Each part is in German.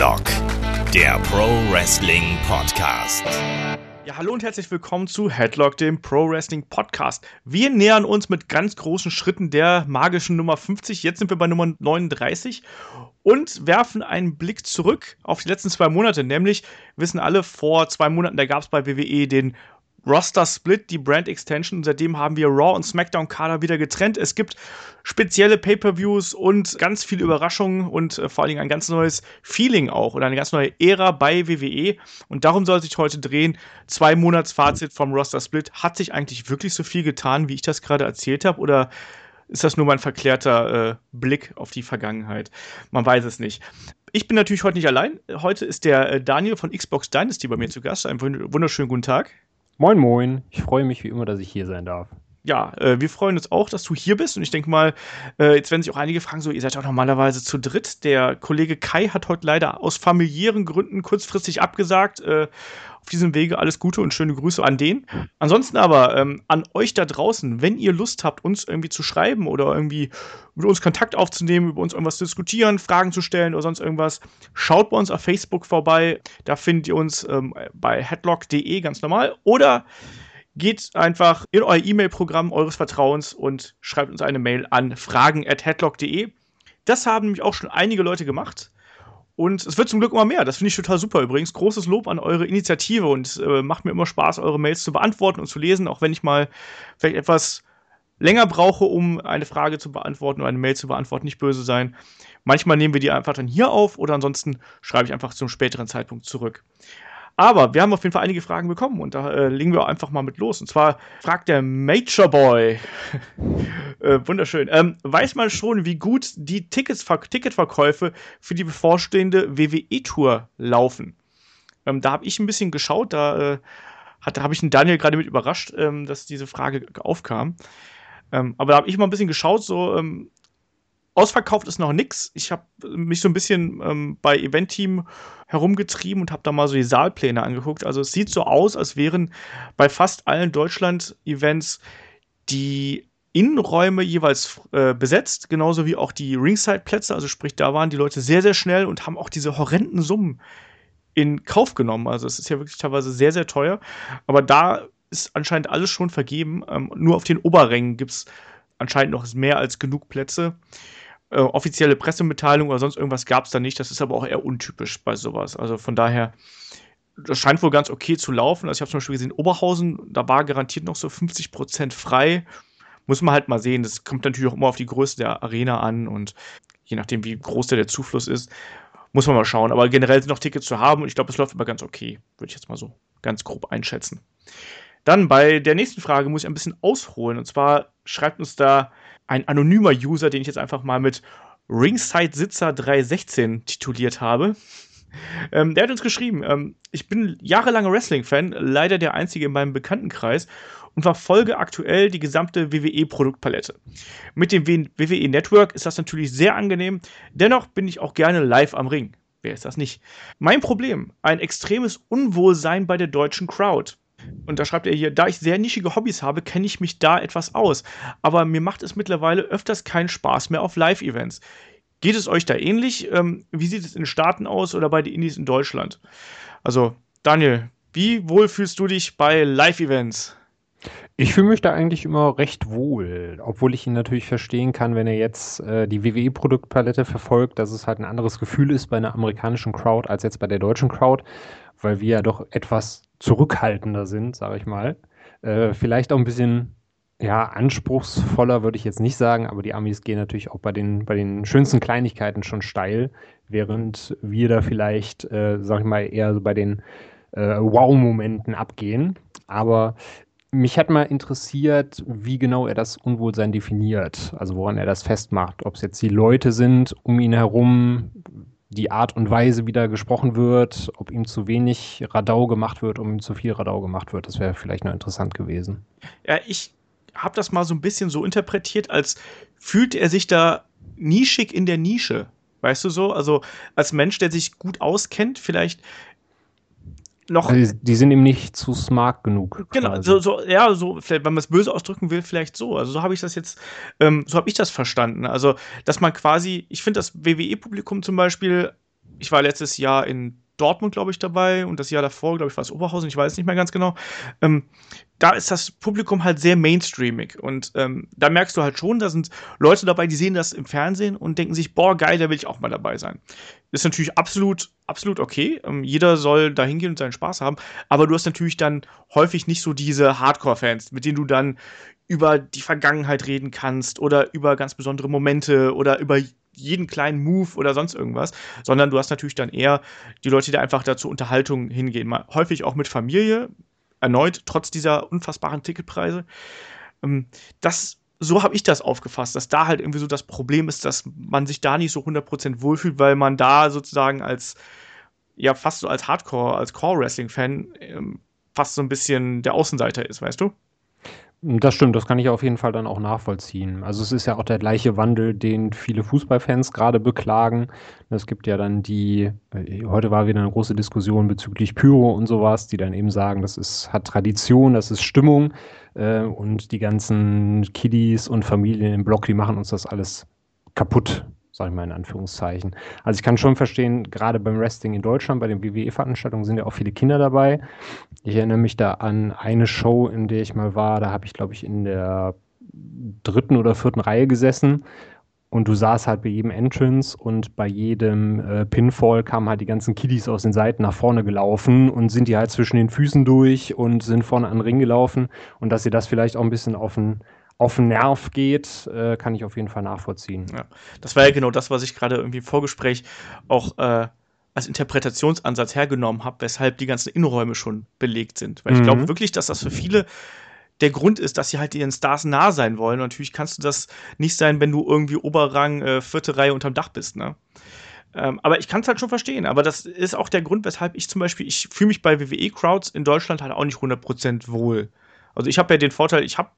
Headlock, der Pro Wrestling Podcast. Ja, hallo und herzlich willkommen zu Headlock, dem Pro Wrestling Podcast. Wir nähern uns mit ganz großen Schritten der magischen Nummer 50. Jetzt sind wir bei Nummer 39 und werfen einen Blick zurück auf die letzten zwei Monate. Nämlich wissen alle, vor zwei Monaten, da gab es bei WWE den Roster Split, die Brand Extension. Seitdem haben wir Raw und SmackDown Kader wieder getrennt. Es gibt spezielle Pay-per-Views und ganz viele Überraschungen und äh, vor allen Dingen ein ganz neues Feeling auch oder eine ganz neue Ära bei WWE. Und darum soll sich heute drehen. Zwei Monats Fazit vom Roster Split. Hat sich eigentlich wirklich so viel getan, wie ich das gerade erzählt habe? Oder ist das nur mein verklärter äh, Blick auf die Vergangenheit? Man weiß es nicht. Ich bin natürlich heute nicht allein. Heute ist der äh, Daniel von Xbox Dynasty bei mir zu Gast. Einen wunderschönen guten Tag. Moin, moin. Ich freue mich wie immer, dass ich hier sein darf. Ja, äh, wir freuen uns auch, dass du hier bist. Und ich denke mal, äh, jetzt werden sich auch einige fragen, so, ihr seid doch normalerweise zu dritt. Der Kollege Kai hat heute leider aus familiären Gründen kurzfristig abgesagt. Äh, diesem Wege alles Gute und schöne Grüße an den. Ansonsten aber ähm, an euch da draußen, wenn ihr Lust habt, uns irgendwie zu schreiben oder irgendwie mit uns Kontakt aufzunehmen, über uns irgendwas zu diskutieren, Fragen zu stellen oder sonst irgendwas, schaut bei uns auf Facebook vorbei. Da findet ihr uns ähm, bei headlock.de ganz normal oder geht einfach in euer E-Mail-Programm eures Vertrauens und schreibt uns eine Mail an fragen@headlock.de. Das haben nämlich auch schon einige Leute gemacht. Und es wird zum Glück immer mehr. Das finde ich total super übrigens. Großes Lob an eure Initiative und äh, macht mir immer Spaß, eure Mails zu beantworten und zu lesen, auch wenn ich mal vielleicht etwas länger brauche, um eine Frage zu beantworten oder eine Mail zu beantworten. Nicht böse sein. Manchmal nehmen wir die einfach dann hier auf oder ansonsten schreibe ich einfach zum späteren Zeitpunkt zurück. Aber wir haben auf jeden Fall einige Fragen bekommen und da äh, legen wir einfach mal mit los. Und zwar fragt der Major Boy, äh, wunderschön, ähm, weiß man schon, wie gut die Tickets, Ticketverkäufe für die bevorstehende WWE-Tour laufen? Ähm, da habe ich ein bisschen geschaut, da, äh, habe ich den Daniel gerade mit überrascht, ähm, dass diese Frage aufkam. Ähm, aber da habe ich mal ein bisschen geschaut, so ähm, ausverkauft ist noch nix. Ich habe mich so ein bisschen ähm, bei Event-Team herumgetrieben und habe da mal so die Saalpläne angeguckt. Also es sieht so aus, als wären bei fast allen Deutschland-Events die Innenräume jeweils äh, besetzt, genauso wie auch die Ringside-Plätze. Also sprich, da waren die Leute sehr, sehr schnell und haben auch diese horrenden Summen in Kauf genommen. Also es ist ja wirklich teilweise sehr, sehr teuer. Aber da ist anscheinend alles schon vergeben. Ähm, nur auf den Oberrängen gibt es anscheinend noch mehr als genug Plätze. Äh, offizielle Pressemitteilung oder sonst irgendwas gab es da nicht. Das ist aber auch eher untypisch bei sowas. Also von daher, das scheint wohl ganz okay zu laufen. Also ich habe zum Beispiel gesehen, Oberhausen, da war garantiert noch so 50% frei. Muss man halt mal sehen. Das kommt natürlich auch immer auf die Größe der Arena an und je nachdem, wie groß der, der Zufluss ist, muss man mal schauen. Aber generell sind noch Tickets zu haben und ich glaube, es läuft immer ganz okay. Würde ich jetzt mal so ganz grob einschätzen. Dann bei der nächsten Frage muss ich ein bisschen ausholen. Und zwar schreibt uns da ein anonymer User, den ich jetzt einfach mal mit Ringside Sitzer 316 tituliert habe. Ähm, der hat uns geschrieben, ähm, ich bin jahrelanger Wrestling-Fan, leider der einzige in meinem Bekanntenkreis und verfolge aktuell die gesamte WWE-Produktpalette. Mit dem WWE Network ist das natürlich sehr angenehm, dennoch bin ich auch gerne live am Ring. Wer ist das nicht? Mein Problem, ein extremes Unwohlsein bei der deutschen Crowd und da schreibt er hier, da ich sehr nischige Hobbys habe, kenne ich mich da etwas aus. Aber mir macht es mittlerweile öfters keinen Spaß mehr auf Live-Events. Geht es euch da ähnlich? Ähm, wie sieht es in den Staaten aus oder bei den Indies in Deutschland? Also, Daniel, wie wohl fühlst du dich bei Live-Events? Ich fühle mich da eigentlich immer recht wohl, obwohl ich ihn natürlich verstehen kann, wenn er jetzt äh, die WWE-Produktpalette verfolgt, dass es halt ein anderes Gefühl ist bei einer amerikanischen Crowd als jetzt bei der deutschen Crowd, weil wir ja doch etwas zurückhaltender sind, sage ich mal. Äh, vielleicht auch ein bisschen ja, anspruchsvoller würde ich jetzt nicht sagen, aber die Amis gehen natürlich auch bei den, bei den schönsten Kleinigkeiten schon steil, während wir da vielleicht, äh, sag ich mal, eher so bei den äh, Wow-Momenten abgehen. Aber mich hat mal interessiert, wie genau er das Unwohlsein definiert, also woran er das festmacht. Ob es jetzt die Leute sind um ihn herum, die Art und Weise, wie da gesprochen wird, ob ihm zu wenig Radau gemacht wird, ob ihm zu viel Radau gemacht wird. Das wäre vielleicht noch interessant gewesen. Ja, ich habe das mal so ein bisschen so interpretiert, als fühlt er sich da nischig in der Nische. Weißt du so? Also als Mensch, der sich gut auskennt, vielleicht noch. Also die sind ihm nicht zu smart genug. Genau, so, so, ja, so, vielleicht, wenn man es böse ausdrücken will, vielleicht so. Also so habe ich das jetzt, ähm, so habe ich das verstanden. Also, dass man quasi, ich finde das WWE-Publikum zum Beispiel ich war letztes Jahr in Dortmund, glaube ich, dabei und das Jahr davor, glaube ich, war es Oberhausen, ich weiß nicht mehr ganz genau. Ähm, da ist das Publikum halt sehr mainstreamig und ähm, da merkst du halt schon, da sind Leute dabei, die sehen das im Fernsehen und denken sich, boah, geil, da will ich auch mal dabei sein. Ist natürlich absolut, absolut okay. Ähm, jeder soll da hingehen und seinen Spaß haben, aber du hast natürlich dann häufig nicht so diese Hardcore-Fans, mit denen du dann über die Vergangenheit reden kannst oder über ganz besondere Momente oder über jeden kleinen Move oder sonst irgendwas, sondern du hast natürlich dann eher die Leute, die da einfach dazu Unterhaltung hingehen. Mal häufig auch mit Familie, erneut, trotz dieser unfassbaren Ticketpreise. Ähm, das, so habe ich das aufgefasst, dass da halt irgendwie so das Problem ist, dass man sich da nicht so 100% wohlfühlt, weil man da sozusagen als, ja, fast so als Hardcore, als Core-Wrestling-Fan ähm, fast so ein bisschen der Außenseiter ist, weißt du? Das stimmt, das kann ich auf jeden Fall dann auch nachvollziehen. Also es ist ja auch der gleiche Wandel, den viele Fußballfans gerade beklagen. Es gibt ja dann die, äh, heute war wieder eine große Diskussion bezüglich Pyro und sowas, die dann eben sagen, das ist, hat Tradition, das ist Stimmung äh, und die ganzen Kiddies und Familien im Block, die machen uns das alles kaputt sage ich mal in Anführungszeichen. Also ich kann schon verstehen, gerade beim Wrestling in Deutschland, bei den WWE-Veranstaltungen sind ja auch viele Kinder dabei. Ich erinnere mich da an eine Show, in der ich mal war, da habe ich, glaube ich, in der dritten oder vierten Reihe gesessen und du saßt halt bei jedem Entrance und bei jedem äh, Pinfall kamen halt die ganzen Kiddies aus den Seiten nach vorne gelaufen und sind die halt zwischen den Füßen durch und sind vorne an den Ring gelaufen und dass sie das vielleicht auch ein bisschen auf den auf den Nerv geht, äh, kann ich auf jeden Fall nachvollziehen. Ja, das war ja genau das, was ich gerade irgendwie im Vorgespräch auch äh, als Interpretationsansatz hergenommen habe, weshalb die ganzen Innenräume schon belegt sind. Weil mhm. ich glaube wirklich, dass das für viele der Grund ist, dass sie halt ihren Stars nah sein wollen. Und natürlich kannst du das nicht sein, wenn du irgendwie Oberrang, äh, vierte Reihe unterm Dach bist, ne? Ähm, aber ich kann es halt schon verstehen. Aber das ist auch der Grund, weshalb ich zum Beispiel, ich fühle mich bei WWE-Crowds in Deutschland halt auch nicht 100% wohl. Also ich habe ja den Vorteil, ich habe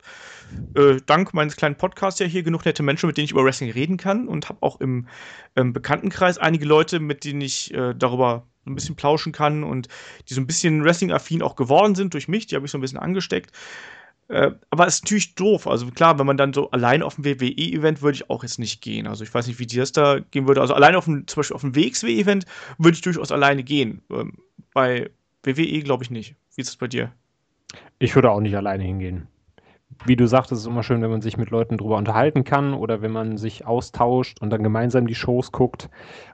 äh, dank meines kleinen Podcasts ja hier genug nette Menschen, mit denen ich über Wrestling reden kann und habe auch im, im, Bekanntenkreis einige Leute, mit denen ich äh, darüber ein bisschen plauschen kann und die so ein bisschen Wrestling-affin auch geworden sind durch mich. Die habe ich so ein bisschen angesteckt. Äh, aber es ist natürlich doof. Also klar, wenn man dann so allein auf ein WWE-Event würde ich auch jetzt nicht gehen. Also ich weiß nicht, wie dir das da gehen würde. Also allein auf ein, zum Beispiel auf ein WXW-Event würde ich durchaus alleine gehen. Ähm, bei WWE glaube ich nicht. Wie ist es bei dir? Ich würde auch nicht alleine hingehen wie du sagst, es ist immer schön, wenn man sich mit Leuten drüber unterhalten kann oder wenn man sich austauscht und dann gemeinsam die Shows guckt,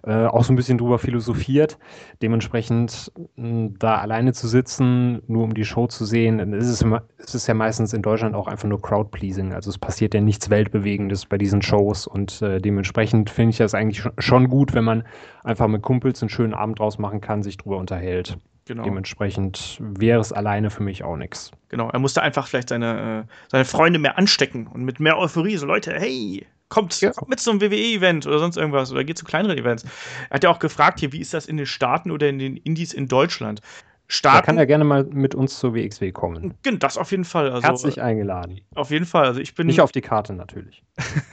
äh, auch so ein bisschen drüber philosophiert. Dementsprechend da alleine zu sitzen, nur um die Show zu sehen, dann ist es, immer, ist es ja meistens in Deutschland auch einfach nur Crowdpleasing. Also es passiert ja nichts Weltbewegendes bei diesen Shows und äh, dementsprechend finde ich das eigentlich schon gut, wenn man einfach mit Kumpels einen schönen Abend draus machen kann, sich drüber unterhält. Genau. Dementsprechend wäre es alleine für mich auch nichts. Genau, er musste einfach vielleicht seine, äh, seine Freunde mehr anstecken und mit mehr Euphorie. So, Leute, hey, kommt, ja. kommt mit zum WWE-Event oder sonst irgendwas oder geht zu kleineren Events. Er hat ja auch gefragt hier, wie ist das in den Staaten oder in den Indies in Deutschland? Staaten. Da kann er gerne mal mit uns zur WXW kommen. Das auf jeden Fall. Also, Herzlich eingeladen. Auf jeden Fall. Also ich bin. Nicht auf die Karte natürlich.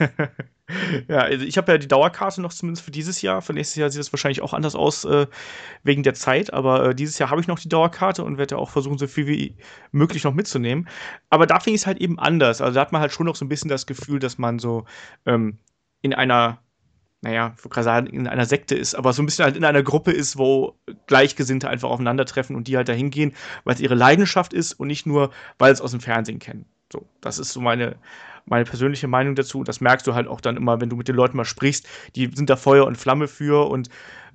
ja, also ich habe ja die Dauerkarte noch zumindest für dieses Jahr. Für nächstes Jahr sieht es wahrscheinlich auch anders aus äh, wegen der Zeit. Aber äh, dieses Jahr habe ich noch die Dauerkarte und werde ja auch versuchen, so viel wie möglich noch mitzunehmen. Aber da ich es halt eben anders. Also da hat man halt schon noch so ein bisschen das Gefühl, dass man so ähm, in einer naja, ich gerade sagen, in einer Sekte ist, aber so ein bisschen halt in einer Gruppe ist, wo Gleichgesinnte einfach aufeinandertreffen und die halt dahin gehen, weil es ihre Leidenschaft ist und nicht nur, weil es aus dem Fernsehen kennen. So, das ist so meine, meine persönliche Meinung dazu. Das merkst du halt auch dann immer, wenn du mit den Leuten mal sprichst, die sind da Feuer und Flamme für und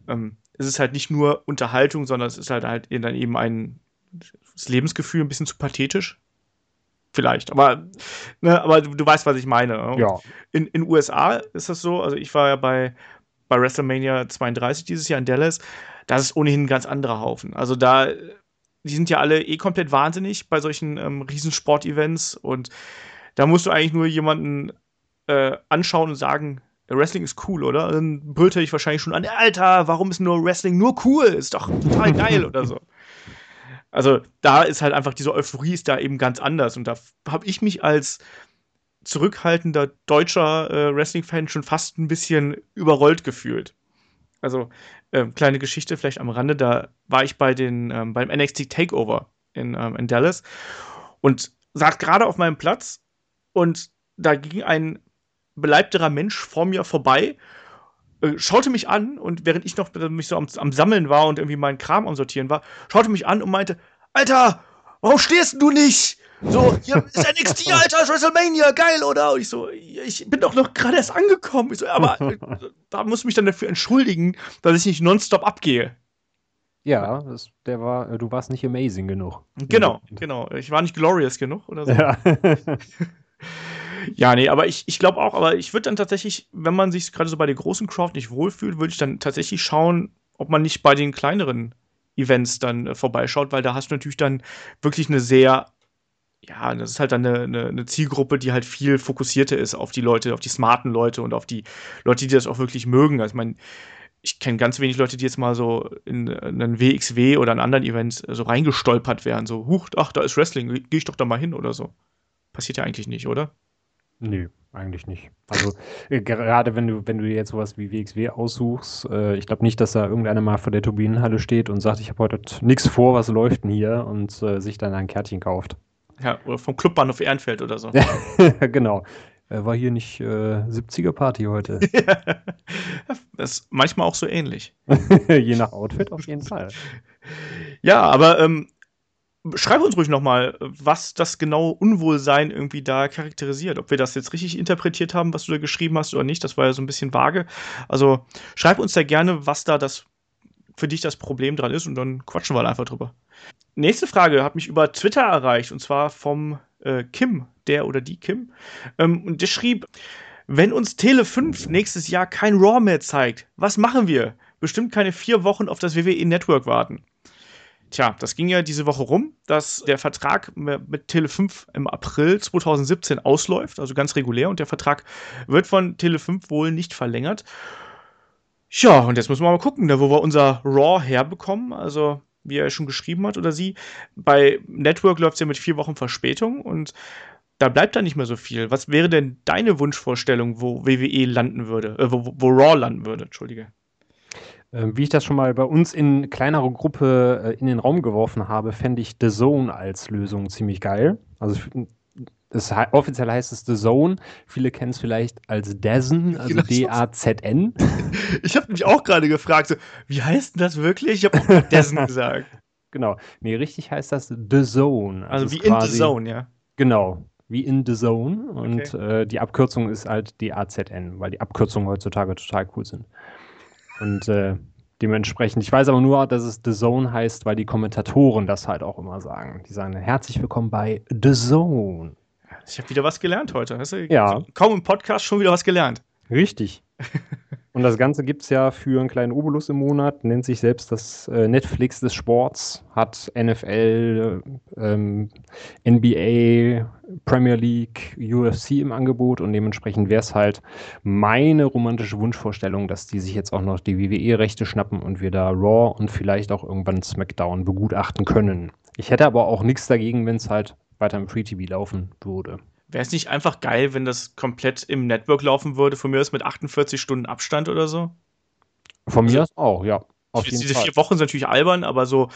ähm, es ist halt nicht nur Unterhaltung, sondern es ist halt halt dann eben ein das Lebensgefühl ein bisschen zu pathetisch, Vielleicht, aber, ne, aber du, du, weißt, was ich meine. Ja. In den USA ist das so, also ich war ja bei, bei WrestleMania 32 dieses Jahr in Dallas, das ist ohnehin ein ganz anderer Haufen. Also da, die sind ja alle eh komplett wahnsinnig bei solchen ähm, Riesensport-Events und da musst du eigentlich nur jemanden äh, anschauen und sagen, Wrestling ist cool, oder? Dann brüllt er dich wahrscheinlich schon an, Alter, warum ist nur Wrestling nur cool? Ist doch total geil oder so. Also da ist halt einfach diese Euphorie ist da eben ganz anders. Und da habe ich mich als zurückhaltender deutscher äh, Wrestling-Fan schon fast ein bisschen überrollt gefühlt. Also, äh, kleine Geschichte vielleicht am Rande, da war ich bei den, ähm, beim NXT Takeover in, ähm, in Dallas und saß gerade auf meinem Platz und da ging ein beleibterer Mensch vor mir vorbei äh, schaute mich an und während ich noch mich so am, am Sammeln war und irgendwie meinen Kram am Sortieren war, schaute mich an und meinte, Alter, warum stehst du nicht? So, hier ist NXT, Alter, WrestleMania, geil, oder? Und ich so, ich bin doch noch gerade erst angekommen. Ich so, aber da muss ich mich dann dafür entschuldigen, dass ich nicht nonstop abgehe. Ja, das, der war, du warst nicht amazing genug. Genau, genau. Ich war nicht glorious genug oder so. Ja, ja nee, aber ich, ich glaube auch, aber ich würde dann tatsächlich, wenn man sich gerade so bei der großen Crowd nicht wohlfühlt, würde ich dann tatsächlich schauen, ob man nicht bei den kleineren Events dann äh, vorbeischaut, weil da hast du natürlich dann wirklich eine sehr ja, das ist halt dann eine, eine, Zielgruppe, die halt viel fokussierter ist auf die Leute, auf die smarten Leute und auf die Leute, die das auch wirklich mögen. Also, ich meine, ich kenne ganz wenig Leute, die jetzt mal so in, in einen WXW oder einen anderen Event so reingestolpert wären. So, huch, ach, da ist Wrestling, gehe ich doch da mal hin oder so. Passiert ja eigentlich nicht, oder? Nö, eigentlich nicht. Also äh, gerade wenn du, wenn du jetzt sowas wie WXW aussuchst, äh, ich glaube nicht, dass da irgendeiner mal vor der Turbinenhalle steht und sagt, ich habe heute nichts vor, was läuft denn hier und äh, sich dann ein Kärtchen kauft. Ja, oder vom Clubbahnhof Ehrenfeld oder so. genau. Äh, war hier nicht äh, 70er-Party heute? das ist manchmal auch so ähnlich. Je nach Outfit auf jeden Fall. Ja, aber ähm, schreib uns ruhig nochmal, was das genaue Unwohlsein irgendwie da charakterisiert. Ob wir das jetzt richtig interpretiert haben, was du da geschrieben hast oder nicht. Das war ja so ein bisschen vage. Also schreib uns da gerne, was da das für dich das Problem dran ist und dann quatschen wir halt einfach drüber. Nächste Frage hat mich über Twitter erreicht und zwar vom äh, Kim, der oder die Kim. Ähm, und der schrieb, wenn uns Tele 5 nächstes Jahr kein Raw mehr zeigt, was machen wir? Bestimmt keine vier Wochen auf das WWE Network warten. Tja, das ging ja diese Woche rum, dass der Vertrag mit Tele5 im April 2017 ausläuft, also ganz regulär, und der Vertrag wird von Tele5 wohl nicht verlängert. Ja, und jetzt müssen wir mal gucken, da wo wir unser Raw herbekommen. Also wie er schon geschrieben hat oder sie. Bei Network läuft es ja mit vier Wochen Verspätung und da bleibt da nicht mehr so viel. Was wäre denn deine Wunschvorstellung, wo WWE landen würde, äh, wo, wo, Raw landen würde, Entschuldige? Ähm, wie ich das schon mal bei uns in kleinerer Gruppe äh, in den Raum geworfen habe, fände ich The Zone als Lösung ziemlich geil. Also das offiziell heißt es The Zone. Viele kennen es vielleicht als DAZN, also genau, D-A-Z-N. Ich habe mich auch gerade gefragt, so, wie heißt denn das wirklich? Ich habe auch DAZN gesagt. Genau. Nee, richtig heißt das The Zone. Also, also wie in The Zone, ja. Genau, wie in The Zone. Und okay. äh, die Abkürzung ist halt D-A-Z-N, weil die Abkürzungen heutzutage total cool sind. Und äh, dementsprechend, ich weiß aber nur, dass es The Zone heißt, weil die Kommentatoren das halt auch immer sagen. Die sagen herzlich willkommen bei The Zone. Ich habe wieder was gelernt heute. Weißt du? Ja. Kaum im Podcast schon wieder was gelernt. Richtig. Und das Ganze gibt es ja für einen kleinen Obolus im Monat, nennt sich selbst das äh, Netflix des Sports, hat NFL, ähm, NBA, Premier League, UFC im Angebot und dementsprechend wäre es halt meine romantische Wunschvorstellung, dass die sich jetzt auch noch die WWE-Rechte schnappen und wir da Raw und vielleicht auch irgendwann SmackDown begutachten können. Ich hätte aber auch nichts dagegen, wenn es halt weiter im Free TV laufen würde. Wäre es nicht einfach geil, wenn das komplett im Network laufen würde? Von mir aus mit 48 Stunden Abstand oder so? Von mir also, aus auch, ja. Auf diese Fall. vier Wochen sind natürlich albern, aber so,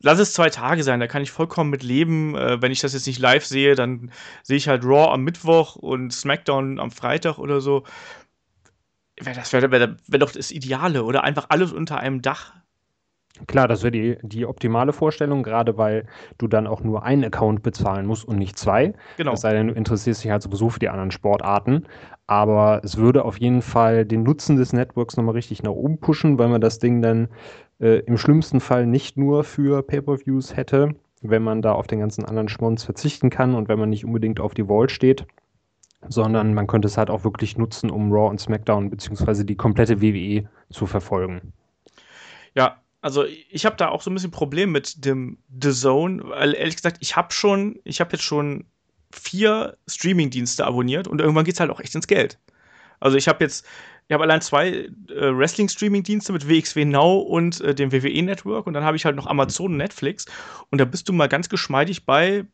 lass es zwei Tage sein, da kann ich vollkommen mit leben. Äh, wenn ich das jetzt nicht live sehe, dann sehe ich halt Raw am Mittwoch und SmackDown am Freitag oder so. Das wäre wär, wär doch das Ideale, oder? Einfach alles unter einem Dach. Klar, das wäre die, die optimale Vorstellung, gerade weil du dann auch nur einen Account bezahlen musst und nicht zwei. Genau. Es sei denn, du interessierst dich halt sowieso für die anderen Sportarten. Aber es würde auf jeden Fall den Nutzen des Networks nochmal richtig nach oben pushen, weil man das Ding dann äh, im schlimmsten Fall nicht nur für Pay-Per-Views hätte, wenn man da auf den ganzen anderen Schmonz verzichten kann und wenn man nicht unbedingt auf die Wall steht, sondern man könnte es halt auch wirklich nutzen, um Raw und SmackDown beziehungsweise die komplette WWE zu verfolgen. Ja, also ich habe da auch so ein bisschen Problem mit dem The Zone, weil ehrlich gesagt, ich habe schon, ich habe jetzt schon vier Streaming-Dienste abonniert und irgendwann geht es halt auch echt ins Geld. Also ich habe jetzt, ich habe allein zwei äh, Wrestling-Streaming-Dienste mit WXW Now und äh, dem WWE Network und dann habe ich halt noch Amazon und Netflix und da bist du mal ganz geschmeidig bei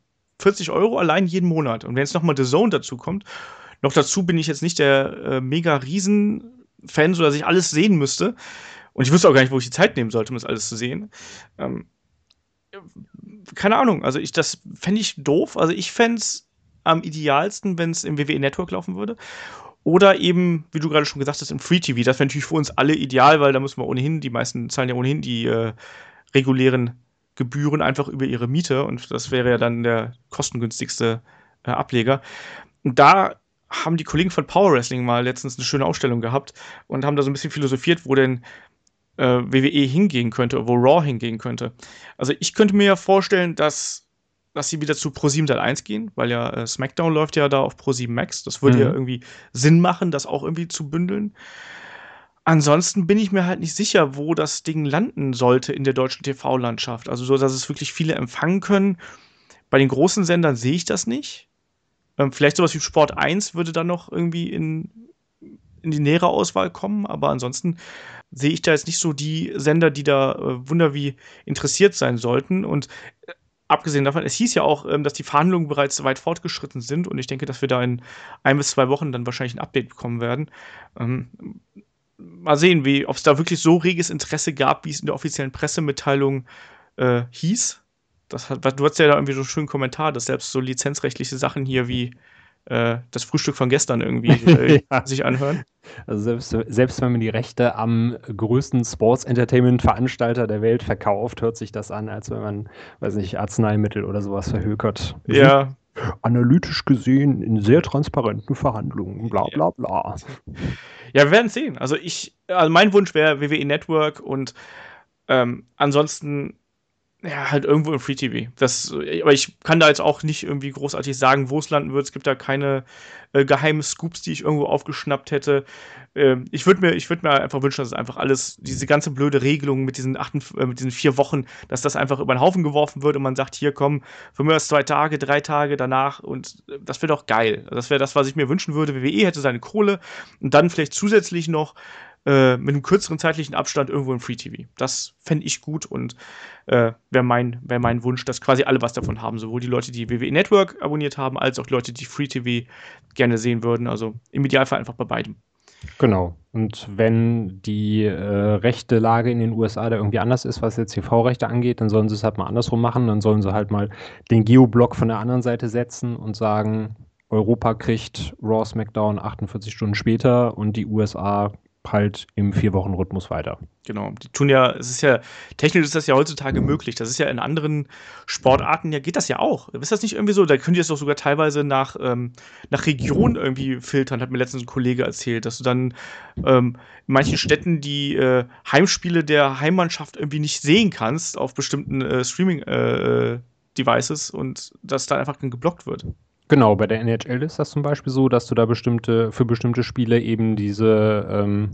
40 Euro allein jeden Monat. Und wenn jetzt nochmal The Zone dazu kommt, noch dazu bin ich jetzt nicht der äh, mega Riesen-Fan, so dass ich alles sehen müsste. Und ich wüsste auch gar nicht, wo ich die Zeit nehmen sollte, um das alles zu sehen. Ähm, keine Ahnung, also ich, das fände ich doof. Also ich fände es am idealsten, wenn es im WWE Network laufen würde. Oder eben, wie du gerade schon gesagt hast, im Free TV. Das wäre natürlich für uns alle ideal, weil da müssen wir ohnehin, die meisten zahlen ja ohnehin die äh, regulären Gebühren einfach über ihre Miete und das wäre ja dann der kostengünstigste äh, Ableger. Und da haben die Kollegen von Power Wrestling mal letztens eine schöne Ausstellung gehabt und haben da so ein bisschen philosophiert, wo denn äh, WWE hingehen könnte, wo Raw hingehen könnte. Also ich könnte mir ja vorstellen, dass dass sie wieder zu Pro7 1 gehen, weil ja äh, SmackDown läuft ja da auf Pro7 Max. Das würde mhm. ja irgendwie Sinn machen, das auch irgendwie zu bündeln. Ansonsten bin ich mir halt nicht sicher, wo das Ding landen sollte in der deutschen TV-Landschaft. Also so, dass es wirklich viele empfangen können. Bei den großen Sendern sehe ich das nicht. Ähm, vielleicht sowas wie Sport 1 würde dann noch irgendwie in, in die nähere Auswahl kommen, aber ansonsten sehe ich da jetzt nicht so die Sender, die da äh, wunder wie interessiert sein sollten. Und äh, abgesehen davon, es hieß ja auch, ähm, dass die Verhandlungen bereits weit fortgeschritten sind und ich denke, dass wir da in ein bis zwei Wochen dann wahrscheinlich ein Update bekommen werden. Ähm, mal sehen, ob es da wirklich so reges Interesse gab, wie es in der offiziellen Pressemitteilung äh, hieß. Das hat, du hast ja da irgendwie so einen schönen Kommentar, dass selbst so lizenzrechtliche Sachen hier wie äh, das Frühstück von gestern irgendwie äh, ja. sich anhören. Also selbst, selbst wenn man die Rechte am größten Sports-Entertainment-Veranstalter der Welt verkauft, hört sich das an, als wenn man, weiß nicht, Arzneimittel oder sowas verhökert. Ja. Analytisch gesehen in sehr transparenten Verhandlungen, bla bla bla. Ja, wir werden sehen. Also ich, also mein Wunsch wäre WWE Network und ähm, ansonsten ja, halt irgendwo im Free TV. Das, aber ich kann da jetzt auch nicht irgendwie großartig sagen, wo es landen wird. Es gibt da keine äh, geheimen Scoops, die ich irgendwo aufgeschnappt hätte. Ähm, ich würde mir, würd mir einfach wünschen, dass es einfach alles, diese ganze blöde Regelung mit diesen, acht, äh, mit diesen vier Wochen, dass das einfach über den Haufen geworfen wird und man sagt, hier komm, für mich zwei Tage, drei Tage danach und äh, das wäre doch geil. Das wäre das, was ich mir wünschen würde. WWE hätte seine Kohle und dann vielleicht zusätzlich noch äh, mit einem kürzeren zeitlichen Abstand irgendwo im Free TV. Das fände ich gut und äh, wäre mein, wär mein Wunsch, dass quasi alle was davon haben. Sowohl die Leute, die WWE Network abonniert haben, als auch Leute, die Free TV gerne sehen würden. Also im Idealfall einfach bei beidem. Genau. Und wenn die äh, rechte Lage in den USA da irgendwie anders ist, was jetzt TV-Rechte angeht, dann sollen sie es halt mal andersrum machen. Dann sollen sie halt mal den Geoblock von der anderen Seite setzen und sagen, Europa kriegt Raw SmackDown 48 Stunden später und die USA halt im Vier-Wochen-Rhythmus weiter. Genau. Die tun ja, es ist ja, technisch ist das ja heutzutage möglich. Das ist ja in anderen Sportarten, ja, geht das ja auch. Ist das nicht irgendwie so? Da könnt ihr es doch sogar teilweise nach, ähm, nach Region irgendwie filtern, hat mir letztens ein Kollege erzählt, dass du dann ähm, in manchen Städten die äh, Heimspiele der Heimmannschaft irgendwie nicht sehen kannst auf bestimmten äh, Streaming-Devices äh, und das dann einfach dann geblockt wird. Genau, bei der NHL ist das zum Beispiel so, dass du da bestimmte, für bestimmte Spiele eben diese, ähm,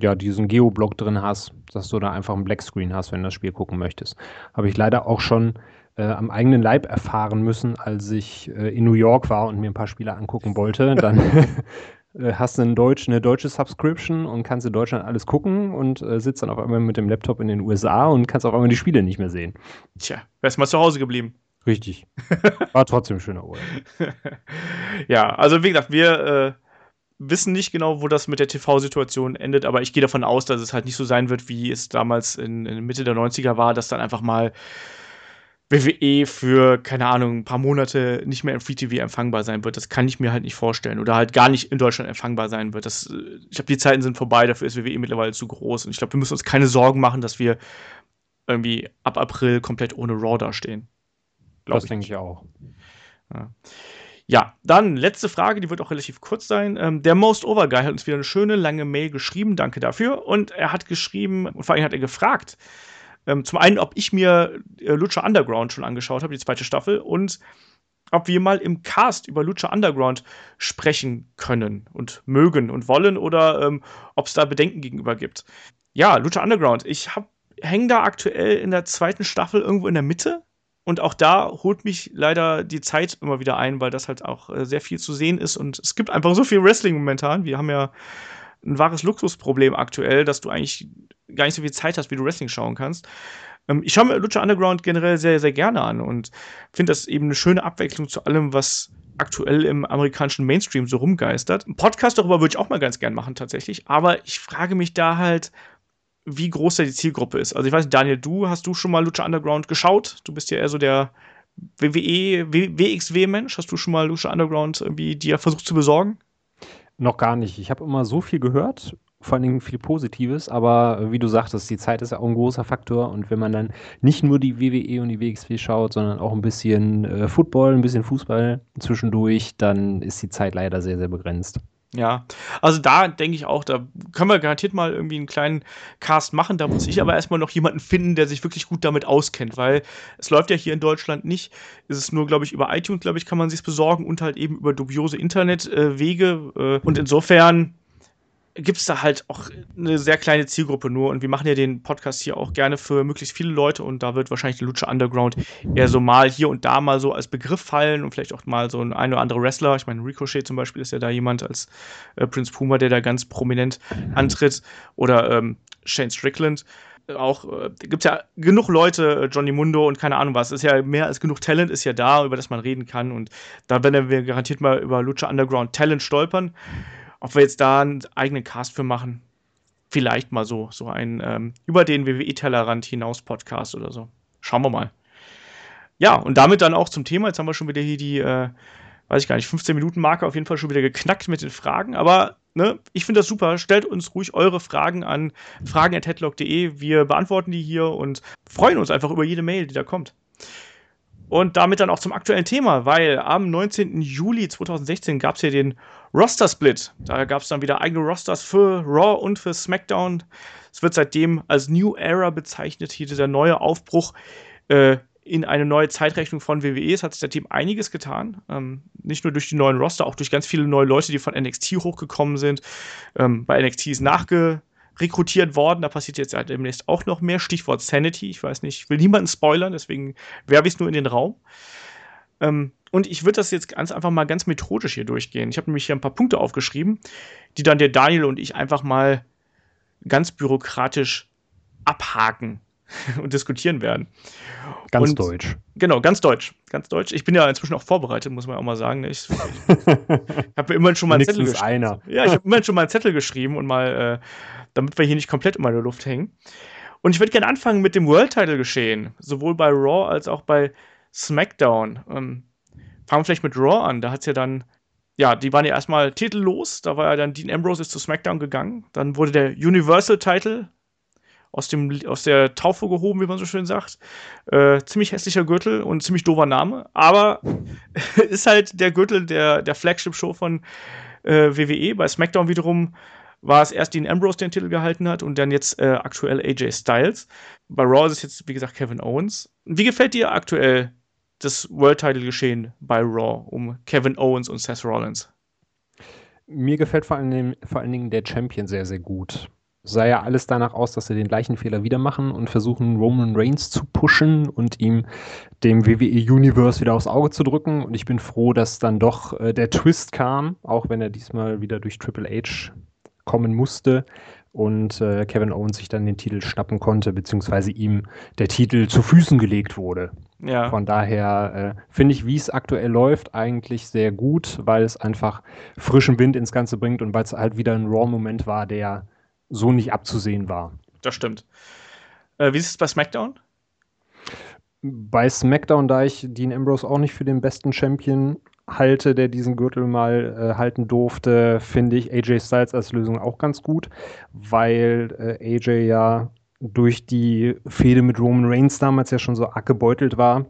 ja, diesen Geoblock drin hast, dass du da einfach einen Blackscreen hast, wenn du das Spiel gucken möchtest. Habe ich leider auch schon äh, am eigenen Leib erfahren müssen, als ich äh, in New York war und mir ein paar Spiele angucken wollte. Dann äh, hast du ein Deutsch, eine deutsche Subscription und kannst in Deutschland alles gucken und äh, sitzt dann auf einmal mit dem Laptop in den USA und kannst auf einmal die Spiele nicht mehr sehen. Tja, wärst mal zu Hause geblieben. Richtig. War trotzdem schöner Urlaub. ja, also wie gesagt, wir äh, wissen nicht genau, wo das mit der TV-Situation endet, aber ich gehe davon aus, dass es halt nicht so sein wird, wie es damals in, in Mitte der 90er war, dass dann einfach mal WWE für, keine Ahnung, ein paar Monate nicht mehr im Free TV empfangbar sein wird. Das kann ich mir halt nicht vorstellen. Oder halt gar nicht in Deutschland empfangbar sein wird. Das, äh, ich glaube, die Zeiten sind vorbei, dafür ist WWE mittlerweile zu groß. Und ich glaube, wir müssen uns keine Sorgen machen, dass wir irgendwie ab April komplett ohne Raw dastehen. Das denke ich auch. Ja. ja. dann letzte Frage, die wird auch relativ kurz sein. Ähm, der Most Over Guy hat uns wieder eine schöne lange Mail geschrieben, danke dafür. Und er hat geschrieben, und vor allem hat er gefragt, ähm, zum einen, ob ich mir äh, Lucha Underground schon angeschaut habe, die zweite Staffel, und ob wir mal im Cast über Lucha Underground sprechen können und mögen und wollen oder ähm, ob es da Bedenken gegenüber gibt. Ja, Lucha Underground, ich hänge da aktuell in der zweiten Staffel irgendwo in der Mitte und auch da holt mich leider die Zeit immer wieder ein, weil das halt auch äh, sehr viel zu sehen ist. Und es gibt einfach so viel Wrestling momentan. Wir haben ja ein wahres Luxusproblem aktuell, dass du eigentlich gar nicht so viel Zeit hast, wie du Wrestling schauen kannst. Ähm, ich schaue mir Lucha Underground generell sehr, sehr gerne an und finde das eben eine schöne Abwechslung zu allem, was aktuell im amerikanischen Mainstream so rumgeistert. Ein Podcast darüber würde ich auch mal ganz gern machen, tatsächlich. Aber ich frage mich da halt, wie groß da die Zielgruppe ist. Also ich weiß nicht, Daniel, du hast du schon mal Lucha Underground geschaut? Du bist ja eher so der WWE, WXW-Mensch. Hast du schon mal Lucha Underground irgendwie dir versucht zu besorgen? Noch gar nicht. Ich habe immer so viel gehört, vor allen Dingen viel Positives, aber wie du sagtest, die Zeit ist ja auch ein großer Faktor und wenn man dann nicht nur die WWE und die WXW schaut, sondern auch ein bisschen äh, Football, ein bisschen Fußball zwischendurch, dann ist die Zeit leider sehr, sehr begrenzt. Ja, also da denke ich auch, da können wir garantiert mal irgendwie einen kleinen Cast machen. Da muss ich aber erstmal noch jemanden finden, der sich wirklich gut damit auskennt, weil es läuft ja hier in Deutschland nicht. Es ist nur, glaube ich, über iTunes, glaube ich, kann man sich besorgen und halt eben über dubiose Internetwege. Äh, und insofern gibt es da halt auch eine sehr kleine Zielgruppe nur. Und wir machen ja den Podcast hier auch gerne für möglichst viele Leute. Und da wird wahrscheinlich Lucha Underground eher so mal hier und da mal so als Begriff fallen und vielleicht auch mal so ein ein oder andere Wrestler. Ich meine, Ricochet zum Beispiel ist ja da jemand als äh, Prince Puma, der da ganz prominent antritt. Oder ähm, Shane Strickland auch äh, gibt ja genug Leute, äh, Johnny Mundo und keine Ahnung was. Ist ja mehr als genug Talent ist ja da, über das man reden kann. Und da werden wir garantiert mal über Lucha Underground Talent stolpern. Ob wir jetzt da einen eigenen Cast für machen, vielleicht mal so, so ein ähm, über den WWE-Tellerrand hinaus Podcast oder so. Schauen wir mal. Ja, und damit dann auch zum Thema. Jetzt haben wir schon wieder hier die, äh, weiß ich gar nicht, 15 Minuten Marke auf jeden Fall schon wieder geknackt mit den Fragen. Aber ne, ich finde das super. Stellt uns ruhig eure Fragen an fragen.headlock.de. Wir beantworten die hier und freuen uns einfach über jede Mail, die da kommt. Und damit dann auch zum aktuellen Thema, weil am 19. Juli 2016 gab es ja den Roster-Split. Da gab es dann wieder eigene Rosters für Raw und für SmackDown. Es wird seitdem als New Era bezeichnet, hier dieser neue Aufbruch äh, in eine neue Zeitrechnung von WWE. Es hat sich seitdem einiges getan. Ähm, nicht nur durch die neuen Roster, auch durch ganz viele neue Leute, die von NXT hochgekommen sind. Ähm, bei NXT ist nachge rekrutiert worden. Da passiert jetzt halt demnächst auch noch mehr. Stichwort Sanity. Ich weiß nicht, ich will niemanden spoilern, deswegen werbe ich es nur in den Raum. Ähm, und ich würde das jetzt ganz einfach mal ganz methodisch hier durchgehen. Ich habe nämlich hier ein paar Punkte aufgeschrieben, die dann der Daniel und ich einfach mal ganz bürokratisch abhaken und diskutieren werden. Ganz und, deutsch. Genau, ganz deutsch. Ganz deutsch. Ich bin ja inzwischen auch vorbereitet, muss man auch mal sagen. Ich, ich habe mir immerhin schon mal einen Zettel geschrieben. Einer. Ja, ich habe immerhin schon mal einen Zettel geschrieben und mal, äh, damit wir hier nicht komplett immer in der Luft hängen. Und ich würde gerne anfangen mit dem World Title geschehen, sowohl bei Raw als auch bei SmackDown. Ähm, fangen wir vielleicht mit Raw an. Da hat es ja dann, ja, die waren ja erstmal titellos. Da war ja dann Dean Ambrose ist zu SmackDown gegangen. Dann wurde der Universal Title aus, dem, aus der Taufe gehoben, wie man so schön sagt. Äh, ziemlich hässlicher Gürtel und ziemlich doofer Name. Aber ist halt der Gürtel der, der Flagship-Show von äh, WWE. Bei SmackDown wiederum war es erst Dean Ambrose, der den Titel gehalten hat und dann jetzt äh, aktuell AJ Styles. Bei Raw ist es jetzt, wie gesagt, Kevin Owens. Wie gefällt dir aktuell das World Title geschehen bei Raw um Kevin Owens und Seth Rollins? Mir gefällt vor allen, Dingen, vor allen Dingen der Champion sehr, sehr gut. Sah ja alles danach aus, dass sie den gleichen Fehler wieder machen und versuchen, Roman Reigns zu pushen und ihm dem WWE Universe wieder aufs Auge zu drücken. Und ich bin froh, dass dann doch äh, der Twist kam, auch wenn er diesmal wieder durch Triple H kommen musste und äh, Kevin Owens sich dann den Titel schnappen konnte, beziehungsweise ihm der Titel zu Füßen gelegt wurde. Ja. Von daher äh, finde ich, wie es aktuell läuft, eigentlich sehr gut, weil es einfach frischen Wind ins Ganze bringt und weil es halt wieder ein Raw-Moment war, der so nicht abzusehen war. Das stimmt. Äh, wie ist es bei SmackDown? Bei SmackDown, da ich Dean Ambrose auch nicht für den besten Champion halte, der diesen Gürtel mal äh, halten durfte, finde ich AJ Styles als Lösung auch ganz gut, weil äh, AJ ja durch die Fehde mit Roman Reigns damals ja schon so arg gebeutelt war.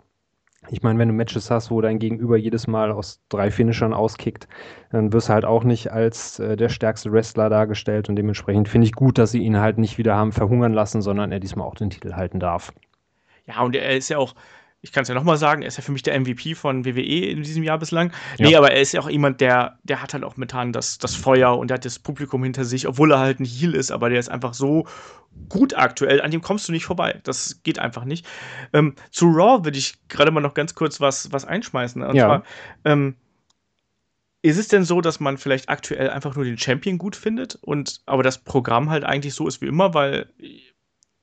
Ich meine, wenn du Matches hast, wo dein Gegenüber jedes Mal aus drei Finishern auskickt, dann wirst du halt auch nicht als äh, der stärkste Wrestler dargestellt und dementsprechend finde ich gut, dass sie ihn halt nicht wieder haben verhungern lassen, sondern er diesmal auch den Titel halten darf. Ja, und er ist ja auch, ich kann es ja nochmal sagen, er ist ja für mich der MVP von WWE in diesem Jahr bislang. Ja. Nee, aber er ist ja auch jemand, der, der hat halt auch momentan das, das Feuer und der hat das Publikum hinter sich, obwohl er halt ein Heal ist, aber der ist einfach so gut aktuell, an dem kommst du nicht vorbei. Das geht einfach nicht. Ähm, zu Raw würde ich gerade mal noch ganz kurz was, was einschmeißen. Und ja. zwar, ähm, ist es denn so, dass man vielleicht aktuell einfach nur den Champion gut findet und aber das Programm halt eigentlich so ist wie immer, weil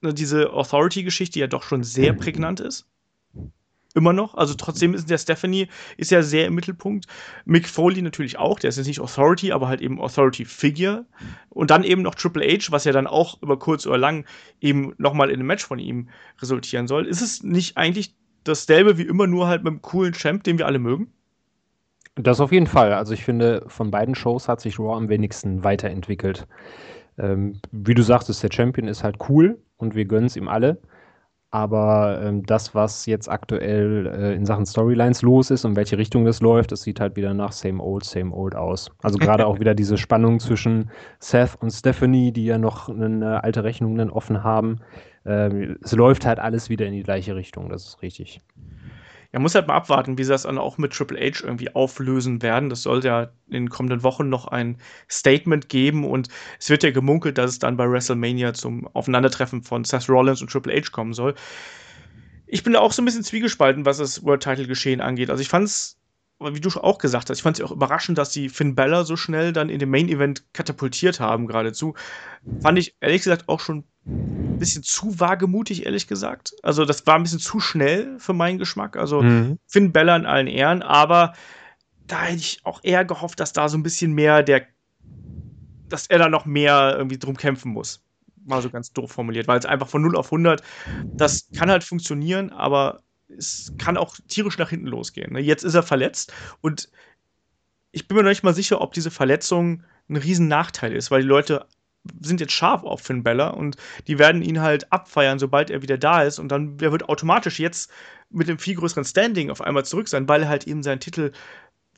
ne, diese Authority-Geschichte ja doch schon sehr prägnant ist? Immer noch. Also trotzdem ist der Stephanie ist ja sehr im Mittelpunkt. Mick Foley natürlich auch, der ist jetzt nicht Authority, aber halt eben Authority Figure. Und dann eben noch Triple H, was ja dann auch über kurz oder lang eben nochmal in einem Match von ihm resultieren soll. Ist es nicht eigentlich dasselbe wie immer, nur halt mit einem coolen Champ, den wir alle mögen? Das auf jeden Fall. Also ich finde, von beiden Shows hat sich Raw am wenigsten weiterentwickelt. Ähm, wie du sagtest, der Champion ist halt cool und wir gönnen es ihm alle. Aber ähm, das, was jetzt aktuell äh, in Sachen Storylines los ist und welche Richtung das läuft, das sieht halt wieder nach Same Old, Same Old aus. Also gerade auch wieder diese Spannung zwischen Seth und Stephanie, die ja noch eine alte Rechnung dann offen haben. Ähm, es läuft halt alles wieder in die gleiche Richtung, das ist richtig. Ja, muss halt mal abwarten, wie sie das dann auch mit Triple H irgendwie auflösen werden. Das soll ja in den kommenden Wochen noch ein Statement geben und es wird ja gemunkelt, dass es dann bei WrestleMania zum Aufeinandertreffen von Seth Rollins und Triple H kommen soll. Ich bin da auch so ein bisschen zwiegespalten, was das World Title Geschehen angeht. Also ich fand's wie du auch gesagt hast, ich fand es auch überraschend, dass sie Finn Bella so schnell dann in den Main Event katapultiert haben, geradezu. Fand ich ehrlich gesagt auch schon ein bisschen zu wagemutig, ehrlich gesagt. Also, das war ein bisschen zu schnell für meinen Geschmack. Also, mhm. Finn Bella in allen Ehren, aber da hätte ich auch eher gehofft, dass da so ein bisschen mehr der, dass er da noch mehr irgendwie drum kämpfen muss. Mal so ganz doof formuliert, weil es einfach von 0 auf 100, das kann halt funktionieren, aber es kann auch tierisch nach hinten losgehen. Ne? Jetzt ist er verletzt und ich bin mir noch nicht mal sicher, ob diese Verletzung ein riesen Nachteil ist, weil die Leute sind jetzt scharf auf Finn Bella und die werden ihn halt abfeiern, sobald er wieder da ist und dann der wird automatisch jetzt mit dem viel größeren Standing auf einmal zurück sein, weil er halt eben seinen Titel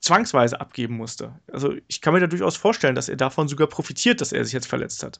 zwangsweise abgeben musste. Also ich kann mir da durchaus vorstellen, dass er davon sogar profitiert, dass er sich jetzt verletzt hat.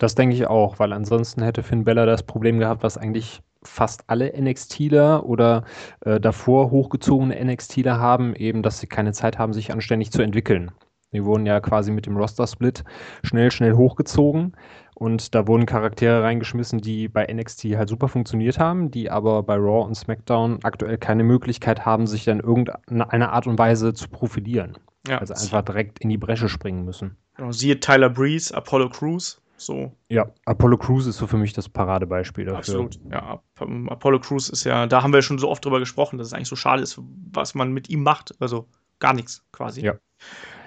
Das denke ich auch, weil ansonsten hätte Finn Bella das Problem gehabt, was eigentlich fast alle NXTler oder äh, davor hochgezogene NXTler haben, eben, dass sie keine Zeit haben, sich anständig zu entwickeln. Die wurden ja quasi mit dem Roster-Split schnell, schnell hochgezogen. Und da wurden Charaktere reingeschmissen, die bei NXT halt super funktioniert haben, die aber bei Raw und SmackDown aktuell keine Möglichkeit haben, sich dann irgendeiner Art und Weise zu profilieren. Ja. Also einfach direkt in die Bresche springen müssen. Genau, siehe Tyler Breeze, Apollo Crews. So. Ja, Apollo Crews ist so für mich das Paradebeispiel dafür. Absolut. Ja, Apollo Crews ist ja, da haben wir schon so oft drüber gesprochen, dass es eigentlich so schade ist, was man mit ihm macht. Also gar nichts quasi. Ja.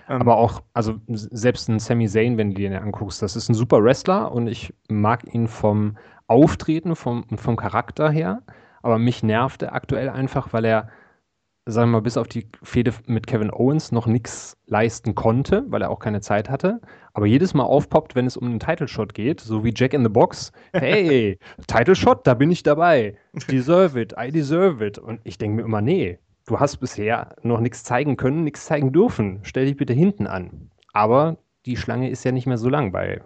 Ähm, Aber auch, also selbst ein Sami Zayn, wenn du dir den anguckst, das ist ein super Wrestler und ich mag ihn vom Auftreten, vom, vom Charakter her. Aber mich nervt er aktuell einfach, weil er, sagen wir mal, bis auf die Fehde mit Kevin Owens noch nichts leisten konnte, weil er auch keine Zeit hatte. Aber jedes Mal aufpoppt, wenn es um einen Title Shot geht, so wie Jack in the Box. Hey, Title Shot, da bin ich dabei. Deserve it, I deserve it. Und ich denke mir immer, nee, du hast bisher noch nichts zeigen können, nichts zeigen dürfen. Stell dich bitte hinten an. Aber die Schlange ist ja nicht mehr so lang bei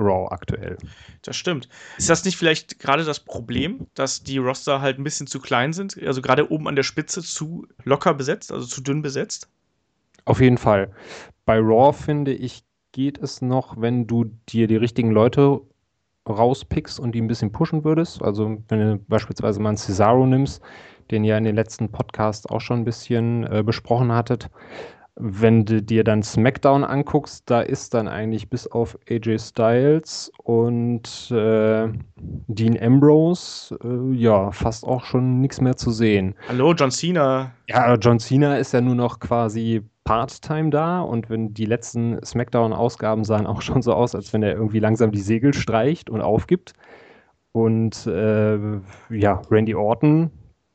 Raw aktuell. Das stimmt. Ist das nicht vielleicht gerade das Problem, dass die Roster halt ein bisschen zu klein sind? Also gerade oben an der Spitze zu locker besetzt, also zu dünn besetzt? Auf jeden Fall. Bei Raw finde ich, geht es noch, wenn du dir die richtigen Leute rauspickst und die ein bisschen pushen würdest. Also wenn du beispielsweise mal einen Cesaro nimmst, den ihr in den letzten Podcasts auch schon ein bisschen äh, besprochen hattet. Wenn du dir dann SmackDown anguckst, da ist dann eigentlich bis auf AJ Styles und äh, Dean Ambrose äh, ja fast auch schon nichts mehr zu sehen. Hallo, John Cena. Ja, John Cena ist ja nur noch quasi Part-Time da und wenn die letzten SmackDown-Ausgaben sahen auch schon so aus, als wenn er irgendwie langsam die Segel streicht und aufgibt. Und äh, ja, Randy Orton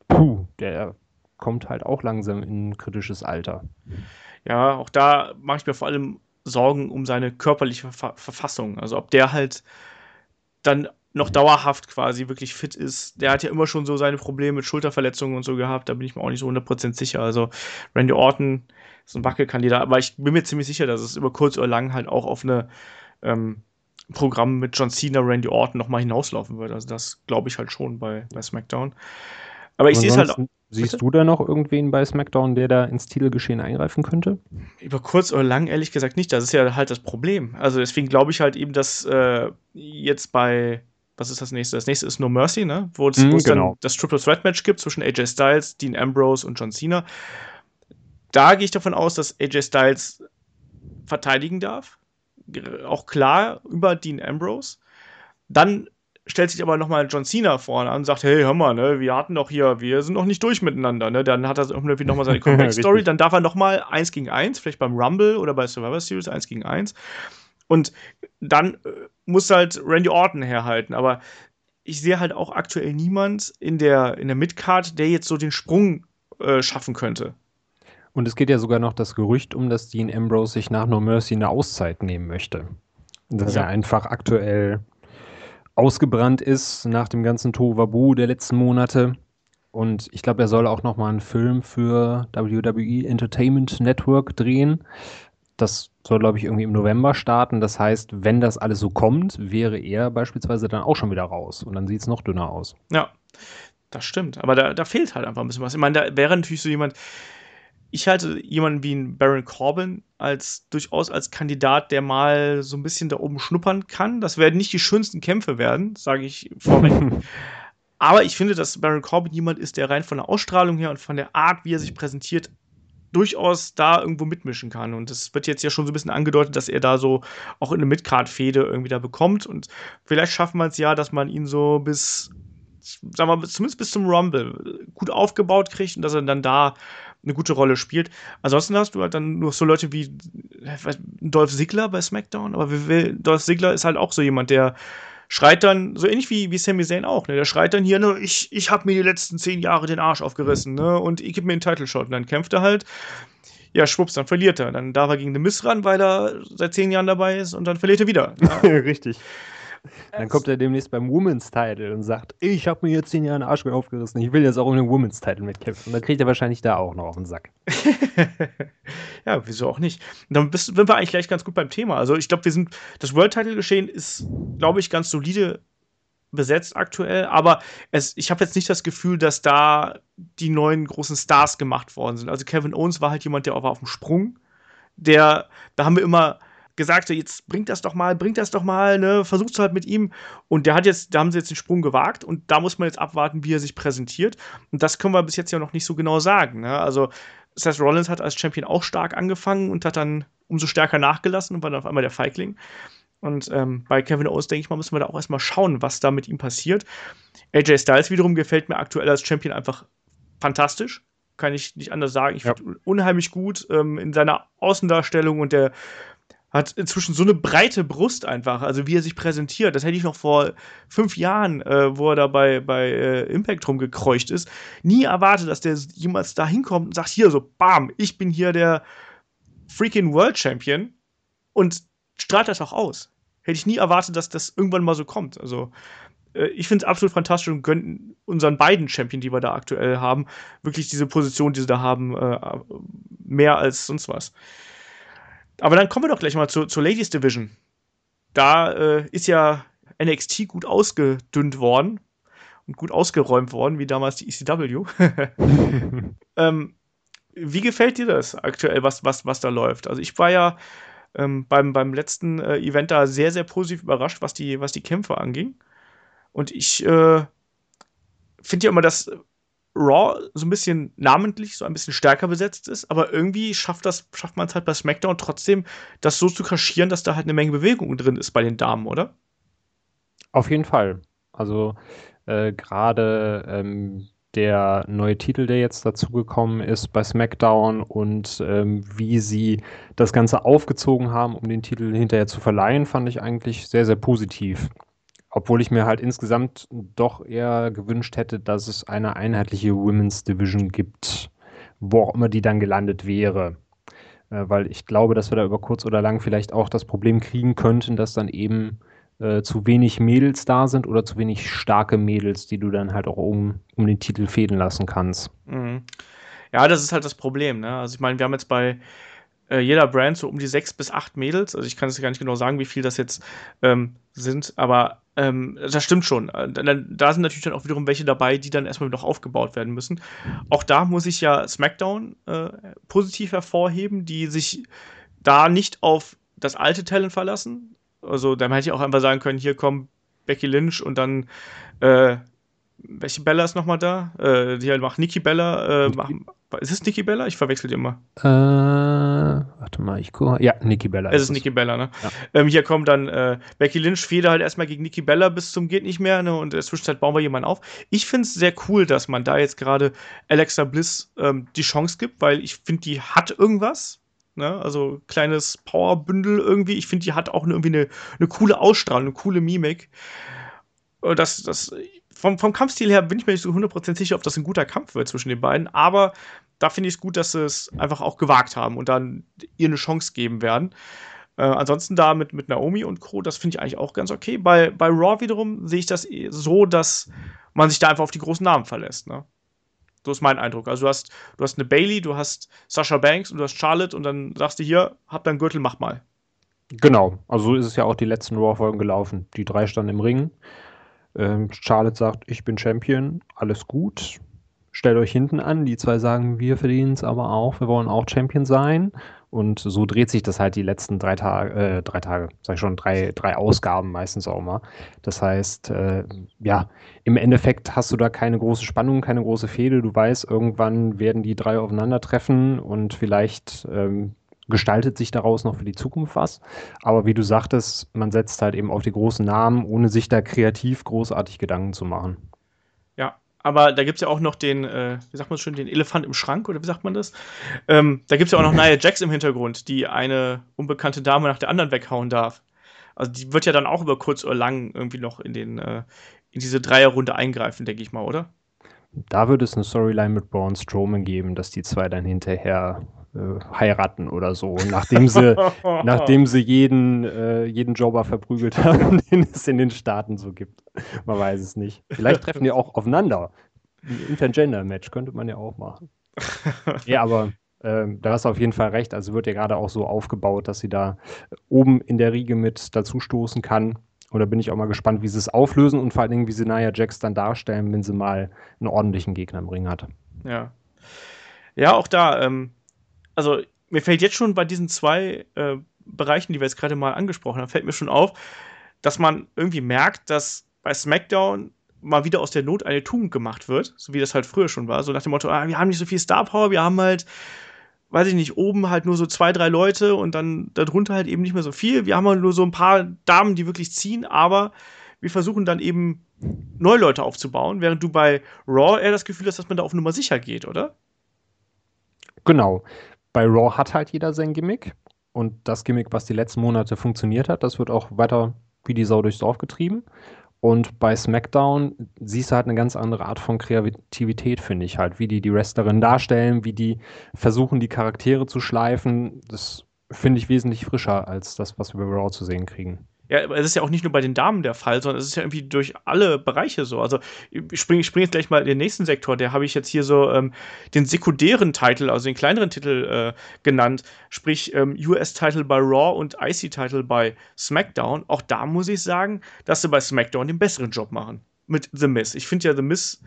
puh, der kommt halt auch langsam in ein kritisches Alter. Ja, auch da mache ich mir vor allem Sorgen um seine körperliche Ver Verfassung. Also ob der halt dann noch dauerhaft quasi wirklich fit ist. Der hat ja immer schon so seine Probleme mit Schulterverletzungen und so gehabt. Da bin ich mir auch nicht so 100% sicher. Also Randy Orton ist ein Wackelkandidat. Aber ich bin mir ziemlich sicher, dass es über kurz oder lang halt auch auf eine ähm, Programm mit John Cena, Randy Orton nochmal hinauslaufen wird. Also das glaube ich halt schon bei, bei SmackDown. Aber ich sehe es halt auch. Siehst bitte? du da noch irgendwen bei SmackDown, der da ins Titelgeschehen eingreifen könnte? Über kurz oder lang ehrlich gesagt nicht. Das ist ja halt das Problem. Also deswegen glaube ich halt eben, dass äh, jetzt bei was ist das nächste? Das nächste ist No Mercy, ne? Wo es, mm, genau. dann das Triple Threat Match gibt zwischen AJ Styles, Dean Ambrose und John Cena. Da gehe ich davon aus, dass AJ Styles verteidigen darf. Auch klar über Dean Ambrose. Dann stellt sich aber nochmal John Cena vorne an und sagt, hey, hör mal, ne, wir hatten doch hier, wir sind noch nicht durch miteinander, ne? Dann hat er irgendwie nochmal seine Comeback-Story, dann darf er nochmal eins gegen eins, vielleicht beim Rumble oder bei Survivor Series eins gegen eins. Und dann äh, muss halt Randy Orton herhalten, aber ich sehe halt auch aktuell niemand in der, in der Midcard, der jetzt so den Sprung äh, schaffen könnte. Und es geht ja sogar noch das Gerücht um, dass Dean Ambrose sich nach No Mercy eine Auszeit nehmen möchte. Dass ja. er einfach aktuell ausgebrannt ist nach dem ganzen Tohuwabu der letzten Monate. Und ich glaube, er soll auch noch mal einen Film für WWE Entertainment Network drehen. Das soll, glaube ich, irgendwie im November starten. Das heißt, wenn das alles so kommt, wäre er beispielsweise dann auch schon wieder raus. Und dann sieht es noch dünner aus. Ja, das stimmt. Aber da, da fehlt halt einfach ein bisschen was. Ich meine, da wäre natürlich so jemand, ich halte jemanden wie einen Baron Corbin als durchaus als Kandidat, der mal so ein bisschen da oben schnuppern kann. Das werden nicht die schönsten Kämpfe werden, sage ich vorweg. Aber ich finde, dass Baron Corbin jemand ist, der rein von der Ausstrahlung her und von der Art, wie er sich präsentiert, durchaus da irgendwo mitmischen kann. Und es wird jetzt ja schon so ein bisschen angedeutet, dass er da so auch in eine Midcard-Fehde irgendwie da bekommt. Und vielleicht schaffen wir es ja, dass man ihn so bis, sagen wir mal, zumindest bis zum Rumble gut aufgebaut kriegt und dass er dann da eine gute Rolle spielt. Ansonsten hast du halt dann nur so Leute wie Dolph Ziggler bei SmackDown, aber Dolph Ziggler ist halt auch so jemand, der schreit dann, so ähnlich wie, wie Sami Zayn auch, ne? Der schreit dann hier, ne, ich, ich hab mir die letzten zehn Jahre den Arsch aufgerissen, ne? Und ich gebe mir einen Title Shot. Und dann kämpft er halt. Ja, schwupps, dann verliert er. Dann darf er gegen den Miss ran, weil er seit zehn Jahren dabei ist und dann verliert er wieder. Ja. Richtig. Dann kommt er demnächst beim Women's Title und sagt, ich habe mir jetzt zehn Jahre den Arsch aufgerissen, ich will jetzt auch um den Women's Title mitkämpfen. Und dann kriegt er wahrscheinlich da auch noch auf den Sack. ja, wieso auch nicht? Dann bist, sind wir eigentlich gleich ganz gut beim Thema. Also ich glaube, wir sind, das World Title Geschehen ist, glaube ich, ganz solide besetzt aktuell, aber es, ich habe jetzt nicht das Gefühl, dass da die neuen großen Stars gemacht worden sind. Also Kevin Owens war halt jemand, der war auf dem Sprung. Der, da haben wir immer gesagt, jetzt bringt das doch mal, bringt das doch mal, ne, versuch's halt mit ihm. Und der hat jetzt, da haben sie jetzt den Sprung gewagt und da muss man jetzt abwarten, wie er sich präsentiert. Und das können wir bis jetzt ja noch nicht so genau sagen. Ne? Also Seth Rollins hat als Champion auch stark angefangen und hat dann umso stärker nachgelassen und war dann auf einmal der Feigling. Und ähm, bei Kevin Owens, denke ich mal, müssen wir da auch erstmal schauen, was da mit ihm passiert. AJ Styles wiederum gefällt mir aktuell als Champion einfach fantastisch. Kann ich nicht anders sagen. Ich ja. finde unheimlich gut ähm, in seiner Außendarstellung und der hat inzwischen so eine breite Brust einfach, also wie er sich präsentiert. Das hätte ich noch vor fünf Jahren, äh, wo er da bei, bei äh, Impact rumgekreucht ist, nie erwartet, dass der jemals da hinkommt und sagt, hier so, bam, ich bin hier der freaking World Champion und strahlt das auch aus. Hätte ich nie erwartet, dass das irgendwann mal so kommt. Also äh, ich finde es absolut fantastisch und gönnen unseren beiden Champion, die wir da aktuell haben, wirklich diese Position, die sie da haben, äh, mehr als sonst was. Aber dann kommen wir doch gleich mal zu, zur Ladies Division. Da äh, ist ja NXT gut ausgedünnt worden und gut ausgeräumt worden, wie damals die ECW. ähm, wie gefällt dir das aktuell, was, was, was da läuft? Also ich war ja ähm, beim, beim letzten äh, Event da sehr, sehr positiv überrascht, was die, was die Kämpfe anging. Und ich äh, finde ja immer, dass Raw so ein bisschen namentlich, so ein bisschen stärker besetzt ist, aber irgendwie schafft das, schafft man es halt bei SmackDown trotzdem, das so zu kaschieren, dass da halt eine Menge Bewegung drin ist bei den Damen, oder? Auf jeden Fall. Also äh, gerade ähm, der neue Titel, der jetzt dazugekommen ist bei SmackDown und ähm, wie sie das Ganze aufgezogen haben, um den Titel hinterher zu verleihen, fand ich eigentlich sehr, sehr positiv. Obwohl ich mir halt insgesamt doch eher gewünscht hätte, dass es eine einheitliche Women's Division gibt, wo auch immer die dann gelandet wäre. Äh, weil ich glaube, dass wir da über kurz oder lang vielleicht auch das Problem kriegen könnten, dass dann eben äh, zu wenig Mädels da sind oder zu wenig starke Mädels, die du dann halt auch um, um den Titel fäden lassen kannst. Mhm. Ja, das ist halt das Problem. Ne? Also ich meine, wir haben jetzt bei äh, jeder Brand so um die sechs bis acht Mädels. Also ich kann es gar nicht genau sagen, wie viel das jetzt ähm, sind, aber ähm, das stimmt schon. Äh, da sind natürlich dann auch wiederum welche dabei, die dann erstmal noch aufgebaut werden müssen. Auch da muss ich ja SmackDown äh, positiv hervorheben, die sich da nicht auf das alte Talent verlassen. Also, dann hätte ich auch einfach sagen können: hier kommen Becky Lynch und dann, äh, welche Bella ist nochmal da? Äh, die halt macht Nikki Bella, äh, machen, ist es Nikki Bella? Ich verwechsel die immer. Äh, warte mal, ich gucke. Ja, Nikki Bella. Es ist, ist Nikki Bella, ne? Ja. Ähm, hier kommt dann äh, Becky Lynch, Feder halt erstmal gegen Nikki Bella bis zum geht nicht mehr, ne? Und in der Zwischenzeit bauen wir jemanden auf. Ich finde es sehr cool, dass man da jetzt gerade Alexa Bliss ähm, die Chance gibt, weil ich finde, die hat irgendwas. Ne? Also kleines Powerbündel irgendwie. Ich finde, die hat auch irgendwie eine, eine coole Ausstrahlung, eine coole Mimik. Das, das vom, vom Kampfstil her bin ich mir nicht so 100% sicher, ob das ein guter Kampf wird zwischen den beiden, aber da finde ich es gut, dass sie es einfach auch gewagt haben und dann ihr eine Chance geben werden. Äh, ansonsten da mit, mit Naomi und Co., das finde ich eigentlich auch ganz okay. Bei, bei Raw wiederum sehe ich das so, dass man sich da einfach auf die großen Namen verlässt. Ne? So ist mein Eindruck. Also du hast, du hast eine Bailey, du hast Sasha Banks und du hast Charlotte und dann sagst du hier, hab deinen Gürtel, mach mal. Genau, also so ist es ja auch die letzten Raw-Folgen gelaufen. Die drei standen im Ring. Ähm, Charlotte sagt, ich bin Champion, alles gut. Stellt euch hinten an. Die zwei sagen, wir verdienen es aber auch, wir wollen auch Champion sein. Und so dreht sich das halt die letzten drei Tage, äh, drei Tage, sag ich schon, drei, drei Ausgaben meistens auch mal. Das heißt, äh, ja, im Endeffekt hast du da keine große Spannung, keine große Fehde. Du weißt, irgendwann werden die drei aufeinandertreffen und vielleicht ähm, gestaltet sich daraus noch für die Zukunft was. Aber wie du sagtest, man setzt halt eben auf die großen Namen, ohne sich da kreativ großartig Gedanken zu machen. Ja, aber da gibt es ja auch noch den, äh, wie sagt man schon, den Elefant im Schrank oder wie sagt man das? Ähm, da gibt es ja auch noch Nia Jax im Hintergrund, die eine unbekannte Dame nach der anderen weghauen darf. Also die wird ja dann auch über kurz oder lang irgendwie noch in den äh, in diese Dreierrunde eingreifen, denke ich mal, oder? Da würde es eine Storyline mit Braun Strowman geben, dass die zwei dann hinterher heiraten oder so, nachdem sie, nachdem sie jeden, äh, jeden Jobber verprügelt haben, den es in den Staaten so gibt. Man weiß es nicht. Vielleicht treffen die auch aufeinander. Ein Intergender-Match könnte man ja auch machen. ja, aber äh, da hast du auf jeden Fall recht. Also wird ja gerade auch so aufgebaut, dass sie da oben in der Riege mit dazustoßen kann. Und da bin ich auch mal gespannt, wie sie es auflösen und vor allen Dingen, wie sie Nia Jax dann darstellen, wenn sie mal einen ordentlichen Gegner im Ring hat. Ja. Ja, auch da, ähm, also mir fällt jetzt schon bei diesen zwei äh, Bereichen, die wir jetzt gerade mal angesprochen haben, fällt mir schon auf, dass man irgendwie merkt, dass bei SmackDown mal wieder aus der Not eine Tugend gemacht wird, so wie das halt früher schon war. So nach dem Motto, ah, wir haben nicht so viel Star Power, wir haben halt, weiß ich nicht, oben halt nur so zwei, drei Leute und dann darunter halt eben nicht mehr so viel. Wir haben halt nur so ein paar Damen, die wirklich ziehen, aber wir versuchen dann eben neue Leute aufzubauen, während du bei Raw eher das Gefühl hast, dass man da auf Nummer sicher geht, oder? Genau bei Raw hat halt jeder sein Gimmick. Und das Gimmick, was die letzten Monate funktioniert hat, das wird auch weiter wie die Sau durchs Dorf getrieben. Und bei SmackDown siehst du halt eine ganz andere Art von Kreativität, finde ich halt. Wie die die Wrestlerin darstellen, wie die versuchen, die Charaktere zu schleifen. Das finde ich wesentlich frischer als das, was wir bei Raw zu sehen kriegen. Ja, es ist ja auch nicht nur bei den Damen der Fall, sondern es ist ja irgendwie durch alle Bereiche so. Also ich springe spring jetzt gleich mal in den nächsten Sektor, der habe ich jetzt hier so ähm, den sekundären Titel, also den kleineren Titel äh, genannt, sprich ähm, US-Title bei Raw und IC-Title bei SmackDown. Auch da muss ich sagen, dass sie bei SmackDown den besseren Job machen mit The Miz. Ich finde ja The Miz,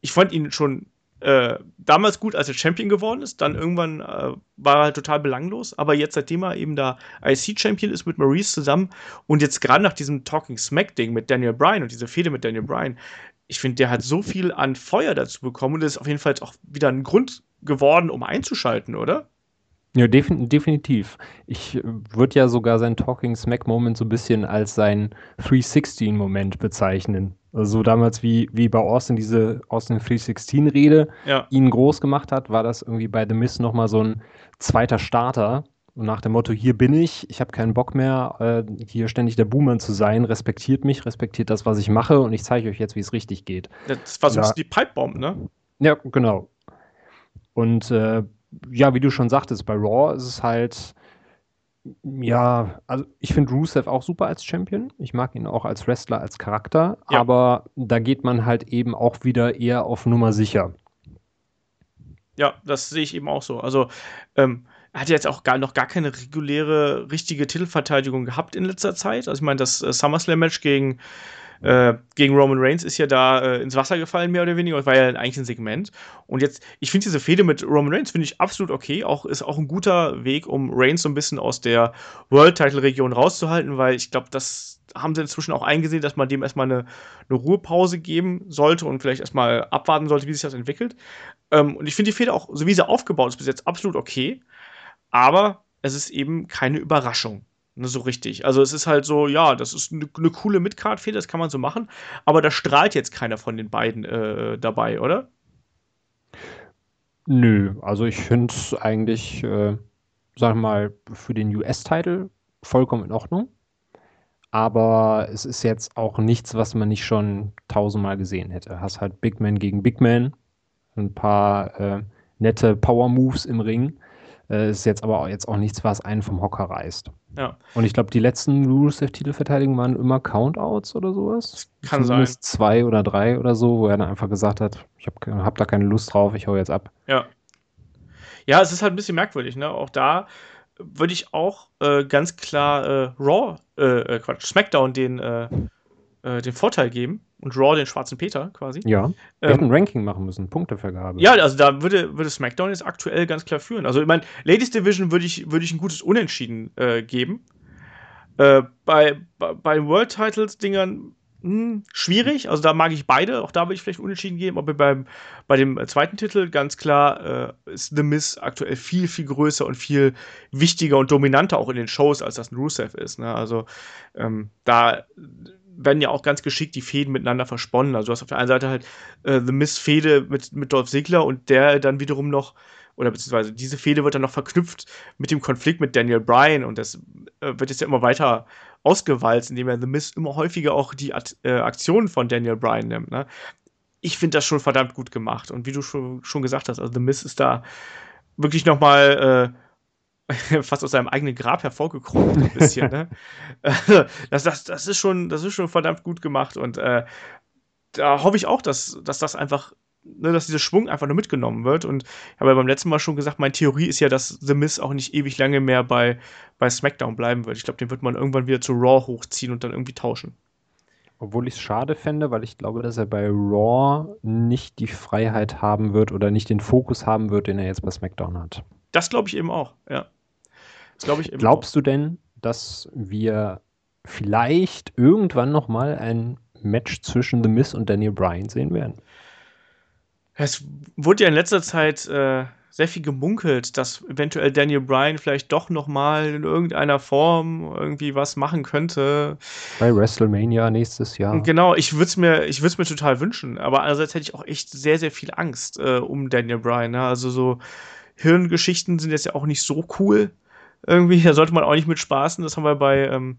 ich fand ihn schon äh, damals gut, als er Champion geworden ist. Dann irgendwann äh, war er halt total belanglos. Aber jetzt, seitdem er eben da IC-Champion ist mit Maurice zusammen und jetzt gerade nach diesem Talking Smack-Ding mit Daniel Bryan und dieser Fehde mit Daniel Bryan, ich finde, der hat so viel an Feuer dazu bekommen und das ist auf jeden Fall auch wieder ein Grund geworden, um einzuschalten, oder? Ja, defin definitiv. Ich äh, würde ja sogar seinen Talking Smack Moment so ein bisschen als sein 316 Moment bezeichnen. Also damals wie, wie bei Austin diese Austin 316-Rede ja. ihn groß gemacht hat, war das irgendwie bei The Miz nochmal so ein zweiter Starter. Und nach dem Motto, hier bin ich, ich habe keinen Bock mehr, äh, hier ständig der Boomer zu sein, respektiert mich, respektiert das, was ich mache und ich zeige euch jetzt, wie es richtig geht. Das war so ja. die Pipebomb, ne? Ja, genau. Und äh, ja, wie du schon sagtest, bei Raw ist es halt, ja, also ich finde Rusev auch super als Champion. Ich mag ihn auch als Wrestler, als Charakter, ja. aber da geht man halt eben auch wieder eher auf Nummer sicher. Ja, das sehe ich eben auch so. Also, ähm, er hat jetzt auch gar, noch gar keine reguläre, richtige Titelverteidigung gehabt in letzter Zeit. Also, ich meine, das äh, SummerSlam-Match gegen äh, gegen Roman Reigns ist ja da äh, ins Wasser gefallen, mehr oder weniger. Das war ja eigentlich ein Segment. Und jetzt, ich finde diese Fehde mit Roman Reigns, finde ich absolut okay. Auch, ist auch ein guter Weg, um Reigns so ein bisschen aus der World-Title-Region rauszuhalten, weil ich glaube, das haben sie inzwischen auch eingesehen, dass man dem erstmal eine, eine Ruhepause geben sollte und vielleicht erstmal abwarten sollte, wie sich das entwickelt. Ähm, und ich finde die Fehde auch, so wie sie aufgebaut ist, bis jetzt absolut okay. Aber es ist eben keine Überraschung. Ne, so richtig. Also es ist halt so, ja, das ist eine, eine coole Midcard-Fehde, das kann man so machen, aber da strahlt jetzt keiner von den beiden äh, dabei, oder? Nö, also ich finde es eigentlich, äh, sag mal, für den US-Title vollkommen in Ordnung. aber es ist jetzt auch nichts, was man nicht schon tausendmal gesehen hätte. Hast halt Big Man gegen Big Man, ein paar äh, nette Power Moves im Ring. Äh, ist jetzt aber auch, jetzt auch nichts, was einen vom Hocker reißt. Ja. Und ich glaube, die letzten Rusev-Titelverteidigungen waren immer Countouts oder sowas. Kann Zumindest sein. zwei oder drei oder so, wo er dann einfach gesagt hat, ich habe hab da keine Lust drauf, ich hau jetzt ab. Ja. Ja, es ist halt ein bisschen merkwürdig, ne? Auch da würde ich auch äh, ganz klar äh, Raw, äh, äh Quatsch, SmackDown den, äh, den Vorteil geben und Raw den schwarzen Peter quasi. Ja, wir Ähm, hätten ein Ranking machen müssen, Punktevergabe. Ja, also da würde, würde SmackDown jetzt aktuell ganz klar führen. Also, ich meine, Ladies Division würde ich, würde ich ein gutes Unentschieden äh, geben. Äh, bei, bei, bei den World Titles Dingern hm, schwierig. Also, da mag ich beide. Auch da würde ich vielleicht Unentschieden geben. Aber beim, bei dem zweiten Titel ganz klar äh, ist The Miz aktuell viel, viel größer und viel wichtiger und dominanter auch in den Shows, als das ein Rusev ist. Ne? Also, ähm, da werden ja auch ganz geschickt die Fäden miteinander versponnen. Also du hast auf der einen Seite halt äh, The Miss Fehde mit, mit Dolph Ziggler und der dann wiederum noch, oder beziehungsweise diese Fehde wird dann noch verknüpft mit dem Konflikt mit Daniel Bryan und das äh, wird jetzt ja immer weiter ausgewalzt, indem er The Miss immer häufiger auch die At äh, Aktionen von Daniel Bryan nimmt. Ne? Ich finde das schon verdammt gut gemacht und wie du schon, schon gesagt hast, also The Miss ist da wirklich noch mal äh, fast aus seinem eigenen Grab hervorgekrochen, ein bisschen. ne? das, das, das, ist schon, das ist schon verdammt gut gemacht und äh, da hoffe ich auch, dass, dass das einfach, ne, dass dieser Schwung einfach nur mitgenommen wird. Und ich habe ja beim letzten Mal schon gesagt, meine Theorie ist ja, dass The Miz auch nicht ewig lange mehr bei, bei SmackDown bleiben wird. Ich glaube, den wird man irgendwann wieder zu Raw hochziehen und dann irgendwie tauschen. Obwohl ich es schade fände, weil ich glaube, dass er bei Raw nicht die Freiheit haben wird oder nicht den Fokus haben wird, den er jetzt bei SmackDown hat. Das glaube ich eben auch, ja. Glaube ich Glaubst du denn, dass wir vielleicht irgendwann noch mal ein Match zwischen The Miz und Daniel Bryan sehen werden? Es wurde ja in letzter Zeit äh, sehr viel gemunkelt, dass eventuell Daniel Bryan vielleicht doch noch mal in irgendeiner Form irgendwie was machen könnte. Bei WrestleMania nächstes Jahr. Genau, ich würde es mir, ich würde mir total wünschen. Aber andererseits hätte ich auch echt sehr, sehr viel Angst äh, um Daniel Bryan. Ne? Also so Hirngeschichten sind jetzt ja auch nicht so cool. Irgendwie, da sollte man auch nicht mit spaßen. Das haben wir bei, ähm,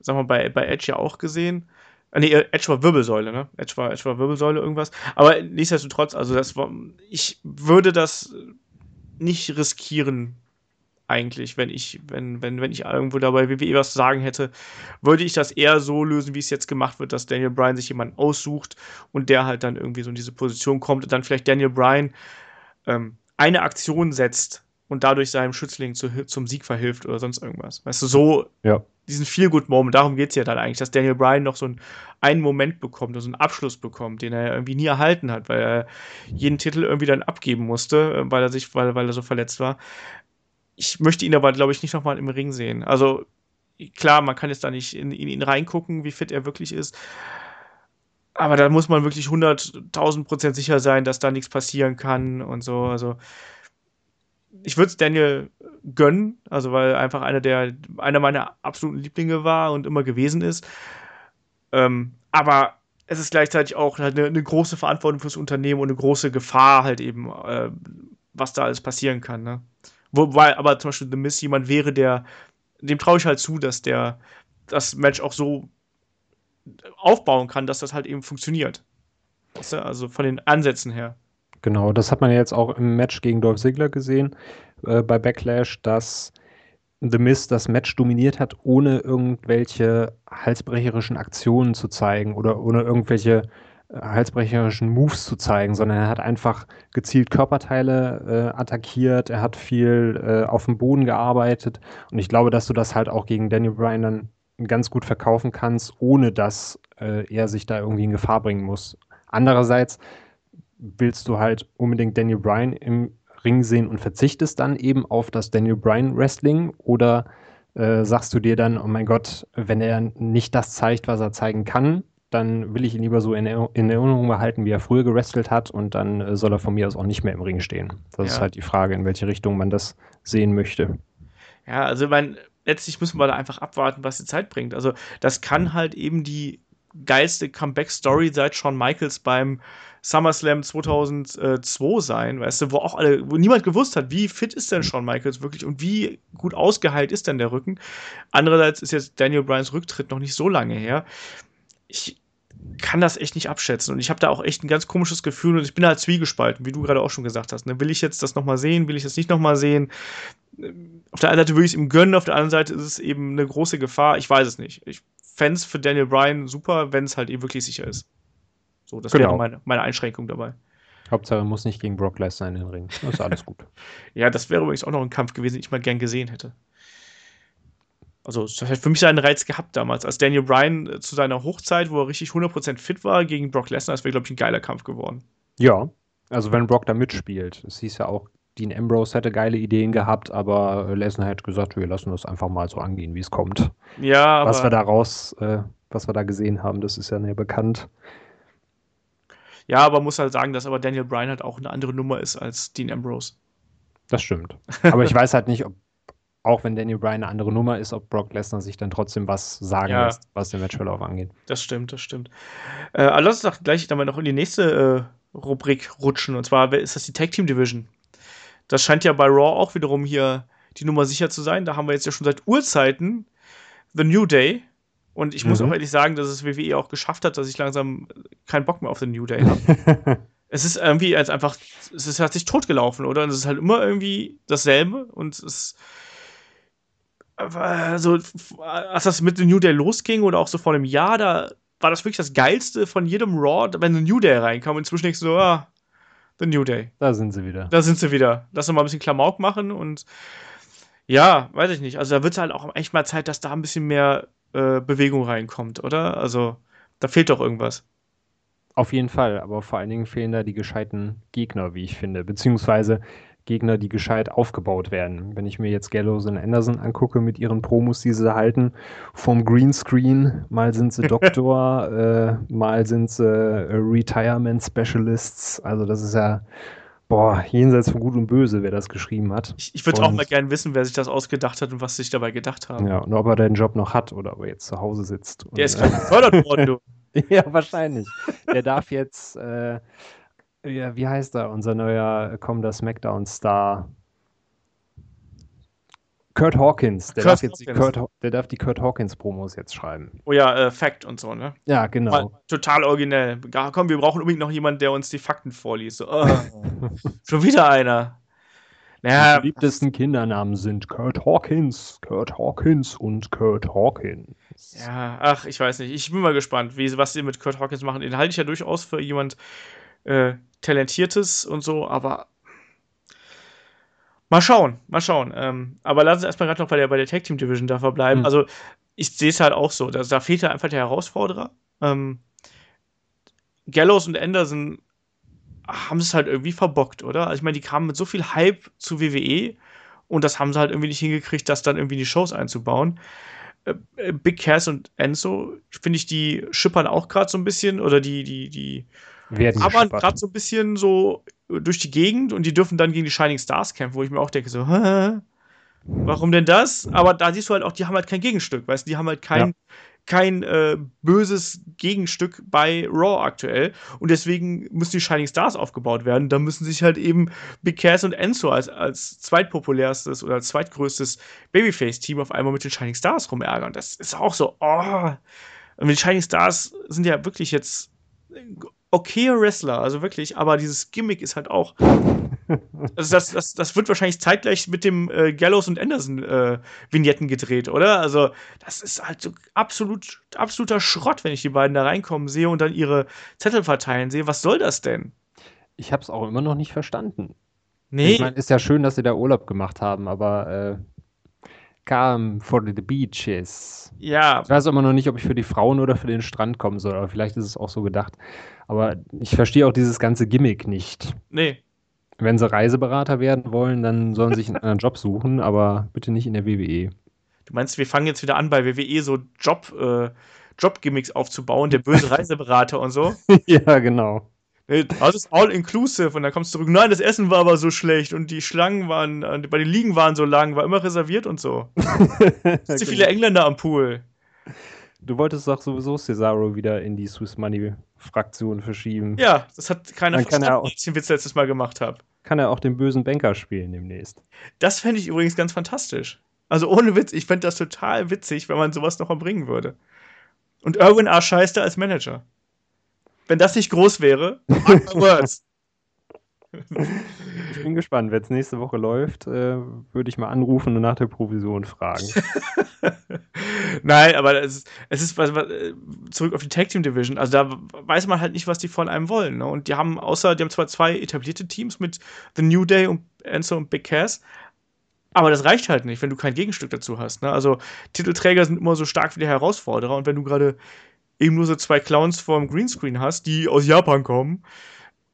sagen wir, bei, bei Edge ja auch gesehen. Ah, nee, Edge war Wirbelsäule, ne? Edge war, Edge war Wirbelsäule, irgendwas. Aber nichtsdestotrotz, also das war, ich würde das nicht riskieren, eigentlich, wenn ich, wenn, wenn, wenn ich irgendwo dabei WWE was zu sagen hätte, würde ich das eher so lösen, wie es jetzt gemacht wird, dass Daniel Bryan sich jemanden aussucht und der halt dann irgendwie so in diese Position kommt und dann vielleicht Daniel Bryan ähm, eine Aktion setzt und dadurch seinem Schützling zu, zum Sieg verhilft oder sonst irgendwas. Weißt du, so ja. diesen Feel-Good-Moment, darum geht es ja dann eigentlich, dass Daniel Bryan noch so einen, einen Moment bekommt, so einen Abschluss bekommt, den er irgendwie nie erhalten hat, weil er jeden Titel irgendwie dann abgeben musste, äh, weil er sich, weil, weil er so verletzt war. Ich möchte ihn aber, glaube ich, nicht nochmal im Ring sehen. Also, klar, man kann jetzt da nicht in, in ihn reingucken, wie fit er wirklich ist. Aber da muss man wirklich 100.000 Prozent sicher sein, dass da nichts passieren kann und so. Also, ich würde es Daniel gönnen, also weil einfach einer der einer meiner absoluten Lieblinge war und immer gewesen ist. Ähm, aber es ist gleichzeitig auch halt eine, eine, große Verantwortung fürs Unternehmen und eine große Gefahr halt eben, äh, was da alles passieren kann. Ne? Wobei aber zum Beispiel The Miss jemand wäre, der dem traue ich halt zu, dass der das Match auch so aufbauen kann, dass das halt eben funktioniert. Also von den Ansätzen her. Genau, das hat man ja jetzt auch im Match gegen Dolph Ziggler gesehen äh, bei Backlash, dass The Miz das Match dominiert hat, ohne irgendwelche halsbrecherischen Aktionen zu zeigen oder ohne irgendwelche äh, halsbrecherischen Moves zu zeigen, sondern er hat einfach gezielt Körperteile äh, attackiert, er hat viel äh, auf dem Boden gearbeitet und ich glaube, dass du das halt auch gegen Daniel Bryan dann ganz gut verkaufen kannst, ohne dass äh, er sich da irgendwie in Gefahr bringen muss. Andererseits willst du halt unbedingt Daniel Bryan im Ring sehen und verzichtest dann eben auf das Daniel Bryan Wrestling oder äh, sagst du dir dann, oh mein Gott, wenn er nicht das zeigt, was er zeigen kann, dann will ich ihn lieber so in, in Erinnerung behalten, wie er früher gewrestelt hat und dann äh, soll er von mir aus auch nicht mehr im Ring stehen. Das ja. ist halt die Frage, in welche Richtung man das sehen möchte. Ja, also mein, letztlich müssen wir da einfach abwarten, was die Zeit bringt. Also das kann halt eben die geilste Comeback-Story seit Shawn Michaels beim SummerSlam 2002 sein, weißt du, wo auch alle, wo niemand gewusst hat, wie fit ist denn Shawn Michaels wirklich und wie gut ausgeheilt ist denn der Rücken. Andererseits ist jetzt Daniel Bryans Rücktritt noch nicht so lange her. Ich kann das echt nicht abschätzen und ich habe da auch echt ein ganz komisches Gefühl und ich bin halt zwiegespalten, wie du gerade auch schon gesagt hast. Ne? Will ich jetzt das nochmal sehen? Will ich das nicht nochmal sehen? Auf der einen Seite würde ich es ihm gönnen, auf der anderen Seite ist es eben eine große Gefahr. Ich weiß es nicht. Ich fände es für Daniel Bryan super, wenn es halt eben wirklich sicher ist. So, das genau. wäre meine, meine Einschränkung dabei. Hauptsache muss nicht gegen Brock Lesnar in den Ring. Das ist alles gut. ja, das wäre übrigens auch noch ein Kampf gewesen, den ich mal gern gesehen hätte. Also, das hat für mich seinen Reiz gehabt damals. Als Daniel Bryan äh, zu seiner Hochzeit, wo er richtig 100% fit war, gegen Brock Lesnar, das wäre, glaube ich, ein geiler Kampf geworden. Ja, also wenn Brock da mitspielt. Es hieß ja auch, Dean Ambrose hätte geile Ideen gehabt, aber Lesnar hätte gesagt, wir lassen das einfach mal so angehen, wie es kommt. Ja, aber Was wir daraus, äh, was wir da gesehen haben, das ist ja näher bekannt. Ja, aber muss halt sagen, dass aber Daniel Bryan halt auch eine andere Nummer ist als Dean Ambrose. Das stimmt. Aber ich weiß halt nicht, ob, auch wenn Daniel Bryan eine andere Nummer ist, ob Brock Lesnar sich dann trotzdem was sagen ja. lässt, was den Matchverlauf angeht. Das stimmt, das stimmt. Äh, aber lass uns doch gleich dann mal noch in die nächste äh, Rubrik rutschen. Und zwar ist das die Tag Team Division. Das scheint ja bei Raw auch wiederum hier die Nummer sicher zu sein. Da haben wir jetzt ja schon seit Urzeiten The New Day und ich muss mhm. auch ehrlich sagen, dass es WWE auch geschafft hat, dass ich langsam keinen Bock mehr auf den New Day habe. es ist irgendwie als einfach, es ist, hat sich totgelaufen, oder? Und es ist halt immer irgendwie dasselbe und es also, als das mit dem New Day losging oder auch so vor einem Jahr, da war das wirklich das Geilste von jedem Raw, wenn ein New Day reinkam. Und inzwischen denkst du so, ah, The New Day. Da sind sie wieder. Da sind sie wieder. Lass uns mal ein bisschen Klamauk machen und ja, weiß ich nicht. Also da wird es halt auch echt mal Zeit, dass da ein bisschen mehr äh, Bewegung reinkommt, oder? Also, da fehlt doch irgendwas. Auf jeden Fall, aber vor allen Dingen fehlen da die gescheiten Gegner, wie ich finde, beziehungsweise Gegner, die gescheit aufgebaut werden. Wenn ich mir jetzt Gallows und Anderson angucke mit ihren Promos, die sie halten, vom Greenscreen, mal sind sie Doktor, äh, mal sind sie äh, Retirement Specialists, also das ist ja Boah, jenseits von Gut und Böse, wer das geschrieben hat. Ich, ich würde auch mal gerne wissen, wer sich das ausgedacht hat und was sich dabei gedacht haben. Ja, und ob er den Job noch hat oder ob er jetzt zu Hause sitzt. Der ist gerade gefördert worden, du. ja, wahrscheinlich. Der darf jetzt, äh, ja, wie heißt er, unser neuer kommender Smackdown-Star? Kurt Hawkins, der, Kurt darf, jetzt Hawkins. Kurt, der darf die Kurt Hawkins-Promos jetzt schreiben. Oh ja, äh, Fact und so, ne? Ja, genau. Mal, total originell. Ja, komm, wir brauchen unbedingt noch jemanden, der uns die Fakten vorliest. So, oh, schon wieder einer. Naja, die beliebtesten Kindernamen sind Kurt Hawkins, Kurt Hawkins und Kurt Hawkins. Ja, ach, ich weiß nicht. Ich bin mal gespannt, wie, was sie mit Kurt Hawkins machen. Den halte ich ja durchaus für jemand äh, Talentiertes und so, aber Mal schauen, mal schauen. Ähm, aber lass uns erstmal gerade noch bei der, bei der Tag Team Division da verbleiben. Mhm. Also, ich sehe es halt auch so. Da, da fehlt ja einfach der Herausforderer. Ähm, Gallows und Anderson haben es halt irgendwie verbockt, oder? Also, ich meine, die kamen mit so viel Hype zu WWE und das haben sie halt irgendwie nicht hingekriegt, das dann irgendwie in die Shows einzubauen. Äh, äh Big Cass und Enzo, finde ich, die schippern auch gerade so ein bisschen oder die, die, die werden aber gerade so ein bisschen so durch die Gegend und die dürfen dann gegen die Shining Stars kämpfen, wo ich mir auch denke, so, Hä? warum denn das? Aber da siehst du halt auch, die haben halt kein Gegenstück, weißt du, die haben halt kein, ja. kein äh, böses Gegenstück bei Raw aktuell und deswegen müssen die Shining Stars aufgebaut werden. Da müssen sich halt eben Big Cass und Enzo als, als zweitpopulärstes oder als zweitgrößtes Babyface-Team auf einmal mit den Shining Stars rumärgern. Das ist auch so, oh. Und die Shining Stars sind ja wirklich jetzt okay Wrestler, also wirklich, aber dieses Gimmick ist halt auch. Also das, das, das wird wahrscheinlich zeitgleich mit dem äh, Gallows und Anderson äh, Vignetten gedreht, oder? Also, das ist halt so absolut, absoluter Schrott, wenn ich die beiden da reinkommen sehe und dann ihre Zettel verteilen sehe. Was soll das denn? Ich habe es auch immer noch nicht verstanden. Nee. Ich meine, ist ja schön, dass sie da Urlaub gemacht haben, aber äh, come for the beaches. Ja. Ich weiß immer noch nicht, ob ich für die Frauen oder für den Strand kommen soll, aber vielleicht ist es auch so gedacht. Aber ich verstehe auch dieses ganze Gimmick nicht. Nee. Wenn sie Reiseberater werden wollen, dann sollen sie sich einen anderen Job suchen, aber bitte nicht in der WWE. Du meinst, wir fangen jetzt wieder an, bei WWE so Job, äh, Job-Gimmicks aufzubauen, der böse Reiseberater und so? ja, genau. Das ist all inclusive und dann kommst du zurück. Nein, das Essen war aber so schlecht und die Schlangen waren, äh, bei den Liegen waren so lang, war immer reserviert und so. Zu viele genau. Engländer am Pool. Du wolltest doch sowieso Cesaro wieder in die Swiss Money Fraktion verschieben. Ja, das hat keiner Dann kann er auch- als ich den Witz letztes Mal gemacht habe. Kann er auch den bösen Banker spielen demnächst. Das fände ich übrigens ganz fantastisch. Also ohne Witz, ich fände das total witzig, wenn man sowas noch mal bringen würde. Und Erwin A. Scheister als Manager. Wenn das nicht groß wäre, mark my words. Ich bin gespannt. Wenn es nächste Woche läuft, äh, würde ich mal anrufen und nach der Provision fragen. Nein, aber es ist, es ist was, was, äh, zurück auf die Tag Team Division. Also da weiß man halt nicht, was die von einem wollen. Ne? Und die haben außer, die haben zwar zwei etablierte Teams mit The New Day und Enzo und Big Cass, aber das reicht halt nicht, wenn du kein Gegenstück dazu hast. Ne? Also Titelträger sind immer so stark wie der Herausforderer und wenn du gerade eben nur so zwei Clowns vorm Greenscreen hast, die aus Japan kommen,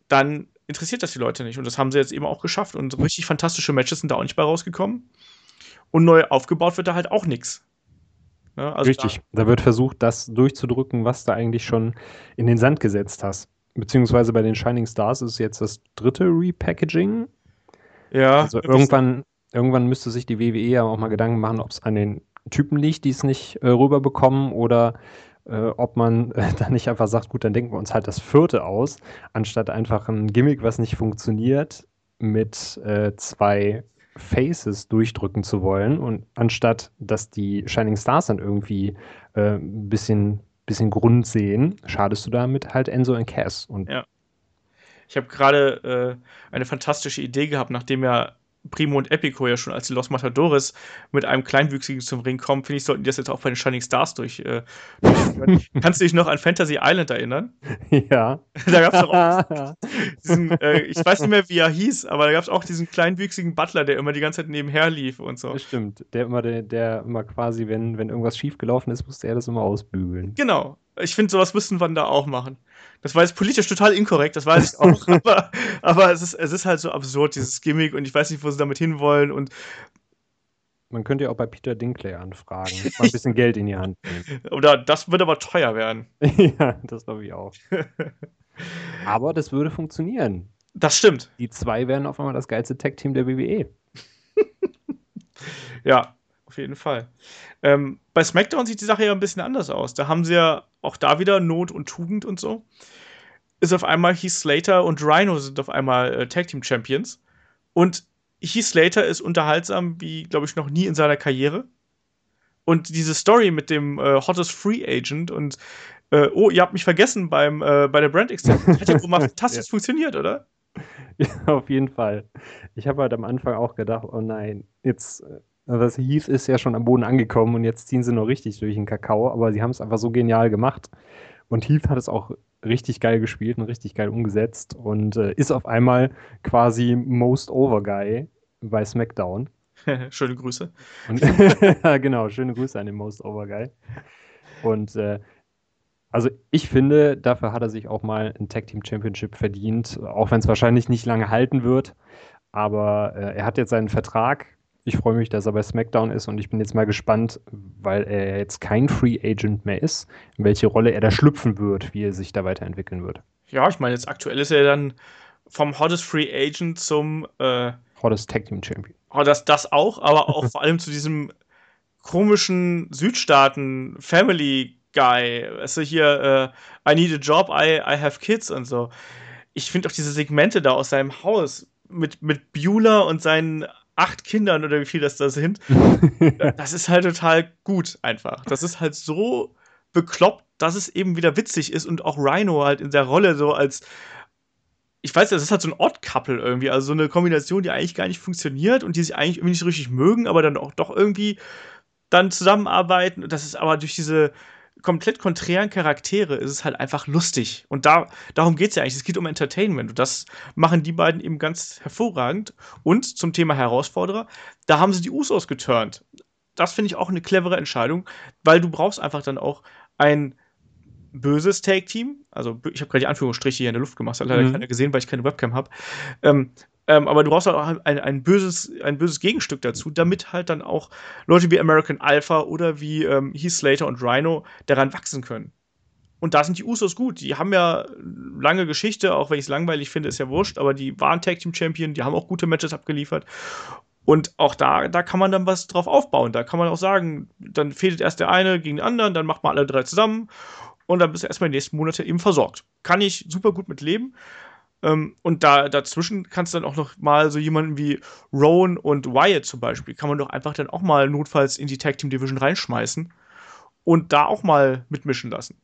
dann interessiert das die Leute nicht. Und das haben sie jetzt eben auch geschafft. Und richtig fantastische Matches sind da auch nicht bei rausgekommen. Und neu aufgebaut wird da halt auch nichts. Ne? Also Richtig. Da wird versucht, das durchzudrücken, was du eigentlich schon in den Sand gesetzt hast. Beziehungsweise bei den Shining Stars ist jetzt das dritte Repackaging. Da, ja, Also irgendwann, irgendwann müsste sich die WWE ja auch mal Gedanken machen, ob es an den Typen liegt, die es nicht äh, rüberbekommen oder äh, ob man äh, dann nicht einfach sagt, gut, dann denken wir uns halt das vierte aus, anstatt einfach ein Gimmick, was nicht funktioniert, mit äh, zwei Faces durchdrücken zu wollen und anstatt, dass die Shining Stars dann irgendwie äh, ein bisschen, bisschen Grund sehen, schadest du damit halt Enzo und Cass. Und Ja. Ich habe gerade äh, eine fantastische Idee gehabt, nachdem ja Primo und Epico ja schon als die Los Matadores mit einem Kleinwüchsigen zum Ring kommen, finde ich, sollten die das jetzt auch bei den Shining Stars durch, äh, durchführen. Kannst du dich noch an Fantasy Island erinnern? ja. da gab es doch auch diesen, äh, ich weiß nicht mehr, wie er hieß, aber da gab es auch diesen kleinwüchsigen Butler, der immer die ganze Zeit nebenher lief und so. Das stimmt. Der immer, der, der immer quasi, wenn, wenn irgendwas schief gelaufen ist, musste er das immer ausbügeln. Genau. Ich finde, sowas müssten wir da auch machen. Das war jetzt politisch total inkorrekt, das weiß ich auch. aber aber es, ist, es ist halt so absurd, dieses Gimmick, und ich weiß nicht, wo sie damit hinwollen. Und Man könnte ja auch bei Peter Dinkley anfragen. Mal ein bisschen Geld in die Hand nehmen. oder das wird aber teuer werden. ja, das glaube ich auch. Aber das würde funktionieren. Das stimmt. Die zwei wären auf einmal das geilste Tag-Team der WWE. Ja, jeden Fall. Ähm, bei SmackDown sieht die Sache ja ein bisschen anders aus. Da haben sie ja auch da wieder Not und Tugend und so. Ist auf einmal Heath Slater und Rhino sind auf einmal äh, Tag Team Champions. Und Heath Slater ist unterhaltsam wie, glaube ich, noch nie in seiner Karriere. Und diese Story mit dem äh, Hottest Free Agent und äh, oh, ihr habt mich vergessen beim, äh, bei der Brand Extension. Hat ja wohl mal fantastisch Ja. funktioniert, oder? Ja, auf jeden Fall. Ich habe halt am Anfang auch gedacht, oh nein, jetzt, äh, das Heath ist ja schon am Boden angekommen und jetzt ziehen sie noch richtig durch den Kakao, aber sie haben es einfach so genial gemacht. Und Heath hat es auch richtig geil gespielt und richtig geil umgesetzt und äh, ist auf einmal quasi Most Over Guy bei SmackDown. Schöne Grüße. Und genau, schöne Grüße an den Most Over Guy. Und äh, also ich finde, dafür hat er sich auch mal ein Tag Team Championship verdient, auch wenn es wahrscheinlich nicht lange halten wird. Aber äh, er hat jetzt seinen Vertrag. Ich freue mich, dass er bei SmackDown ist und ich bin jetzt mal gespannt, weil er jetzt kein Free Agent mehr ist, in welche Rolle er da schlüpfen wird, wie er sich da weiterentwickeln wird. Ja, ich meine, jetzt aktuell ist er dann vom Hottest Free Agent zum äh, Hottest Tag Team Champion. Oh, das, das auch, aber auch vor allem zu diesem komischen Südstaaten Family Guy. Weißt du, hier, äh, I need a job, I, I have kids und so. Ich finde auch diese Segmente da aus seinem Haus mit, mit Beulah und seinen acht Kindern oder wie viel das da sind, das ist halt total gut einfach. Das ist halt so bekloppt, dass es eben wieder witzig ist und auch Rhino halt in der Rolle so als ich weiß ja, das ist halt so ein Odd-Couple irgendwie, also so eine Kombination, die eigentlich gar nicht funktioniert und die sich eigentlich irgendwie nicht so richtig mögen, aber dann auch doch irgendwie dann zusammenarbeiten. Und das ist aber durch diese komplett konträren Charaktere ist es halt einfach lustig. Und da, darum geht es ja eigentlich. Es geht um Entertainment. Und das machen die beiden eben ganz hervorragend. Und zum Thema Herausforderer, da haben sie die Usos geturnt. Das finde ich auch eine clevere Entscheidung, weil du brauchst einfach dann auch ein böses Take-Team. Also ich habe gerade die Anführungsstriche hier in der Luft gemacht, das hat leider Mhm. keiner gesehen, weil ich keine Webcam habe. Ähm, ähm, aber du brauchst auch ein, ein, böses, ein böses Gegenstück dazu, damit halt dann auch Leute wie American Alpha oder wie ähm, Heath Slater und Rhino daran wachsen können. Und da sind die Usos gut. Die haben ja lange Geschichte, auch wenn ich es langweilig finde, ist ja wurscht, aber die waren Tag Team Champion, die haben auch gute Matches abgeliefert. Und auch da, da kann man dann was drauf aufbauen. Da kann man auch sagen, dann fehlt erst der eine gegen den anderen, dann macht man alle drei zusammen und dann bist du erstmal die nächsten Monate eben versorgt. Kann ich super gut mit leben. Ähm, und da, dazwischen kannst du dann auch noch mal so jemanden wie Rowan und Wyatt zum Beispiel, kann man doch einfach dann auch mal notfalls in die Tag Team Division reinschmeißen und da auch mal mitmischen lassen.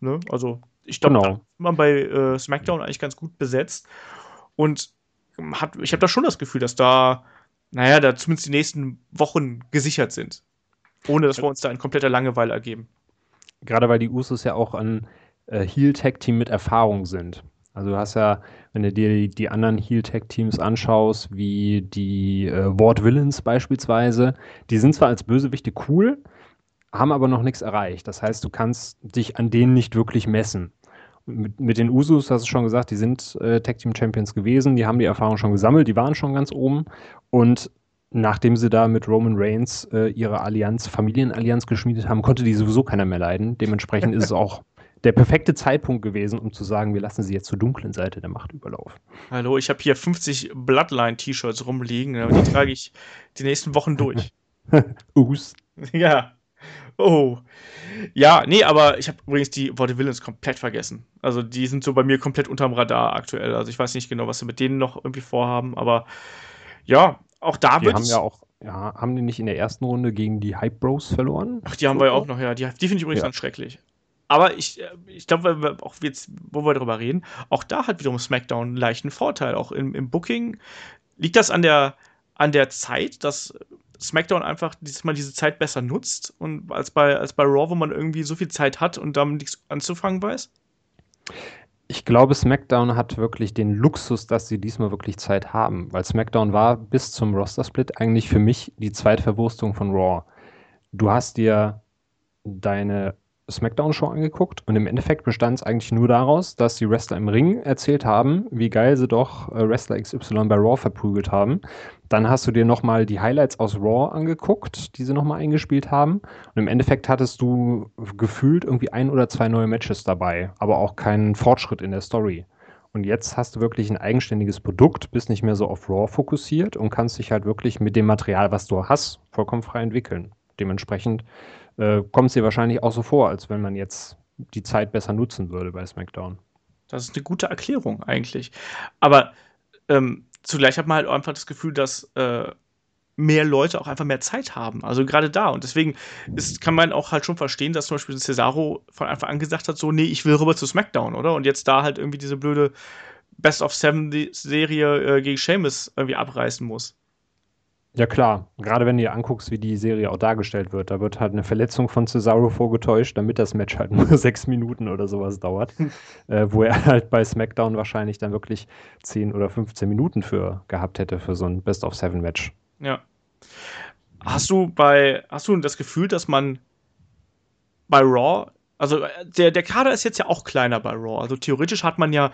Ne? Also, ich glaube, genau. man bei äh, SmackDown eigentlich ganz gut besetzt. Und hat, ich habe da schon das Gefühl, dass da, naja, da zumindest die nächsten Wochen gesichert sind. Ohne dass wir uns da in kompletter Langeweile ergeben. Gerade weil die Usos ja auch ein äh, Heel-Tag-Team mit Erfahrung sind. Also du hast ja, wenn du dir die, die anderen Heel-Tag-Teams anschaust, wie die äh, Ward Villains beispielsweise, die sind zwar als Bösewichte cool, haben aber noch nichts erreicht. Das heißt, du kannst dich an denen nicht wirklich messen. Mit, mit den Usus hast du schon gesagt, die sind äh, Tag Team Champions gewesen, die haben die Erfahrung schon gesammelt, die waren schon ganz oben. Und nachdem sie da mit Roman Reigns äh, ihre Allianz, Familienallianz geschmiedet haben, konnte die sowieso keiner mehr leiden. Dementsprechend ist es auch der perfekte Zeitpunkt gewesen, um zu sagen, wir lassen sie jetzt zur dunklen Seite der Macht überlaufen. Hallo, ich habe hier 50 Bloodline-T-Shirts rumliegen, aber die trage ich die nächsten Wochen durch. Us. Ja. Oh. Ja, nee, aber ich habe übrigens die Worte Villains komplett vergessen. Also die sind so bei mir komplett unterm Radar aktuell. Also ich weiß nicht genau, was sie mit denen noch irgendwie vorhaben, aber ja, auch da die wird haben ja auch, ja, haben die nicht in der ersten Runde gegen die Hype Bros verloren? Ach, die haben wir ja auch noch, ja. Die, die finde ich übrigens ja. ganz schrecklich. Aber ich, äh, ich glaube, auch jetzt, wo wir darüber reden, auch da hat wiederum SmackDown einen leichten Vorteil. Auch im, im Booking liegt das an der, an der Zeit, dass SmackDown einfach diesmal diese Zeit besser nutzt und als bei, als bei Raw, wo man irgendwie so viel Zeit hat und damit nichts anzufangen weiß? Ich glaube, SmackDown hat wirklich den Luxus, dass sie diesmal wirklich Zeit haben, weil SmackDown war bis zum Roster-Split eigentlich für mich die Zweitverwurstung von Raw. Du hast dir deine SmackDown-Show angeguckt und im Endeffekt bestand es eigentlich nur daraus, dass die Wrestler im Ring erzählt haben, wie geil sie doch äh, Wrestler XY bei Raw verprügelt haben. Dann hast du dir nochmal die Highlights aus Raw angeguckt, die sie nochmal eingespielt haben. Und im Endeffekt hattest du gefühlt irgendwie ein oder zwei neue Matches dabei, aber auch keinen Fortschritt in der Story. Und jetzt hast du wirklich ein eigenständiges Produkt, bist nicht mehr so auf Raw fokussiert und kannst dich halt wirklich mit dem Material, was du hast, vollkommen frei entwickeln. Dementsprechend äh, kommt es dir wahrscheinlich auch so vor, als wenn man jetzt die Zeit besser nutzen würde bei SmackDown. Das ist eine gute Erklärung eigentlich. Aber ähm, zugleich hat man halt einfach das Gefühl, dass äh, mehr Leute auch einfach mehr Zeit haben. Also gerade da. Und deswegen ist, kann man auch halt schon verstehen, dass zum Beispiel Cesaro von Anfang an gesagt hat, so, nee, ich will rüber zu SmackDown, oder? Und jetzt da halt irgendwie diese blöde Best of Seven Serie äh, gegen Sheamus irgendwie abreißen muss. Ja klar, gerade wenn du dir anguckst, wie die Serie auch dargestellt wird, da wird halt eine Verletzung von Cesaro vorgetäuscht, damit das Match halt nur sechs Minuten oder sowas dauert, äh, wo er halt bei SmackDown wahrscheinlich dann wirklich 10 oder 15 Minuten für gehabt hätte für so ein Best of Seven Match. Ja. Hast du bei, hast du das Gefühl, dass man bei Raw, also der, der Kader ist jetzt ja auch kleiner bei Raw, also theoretisch hat man ja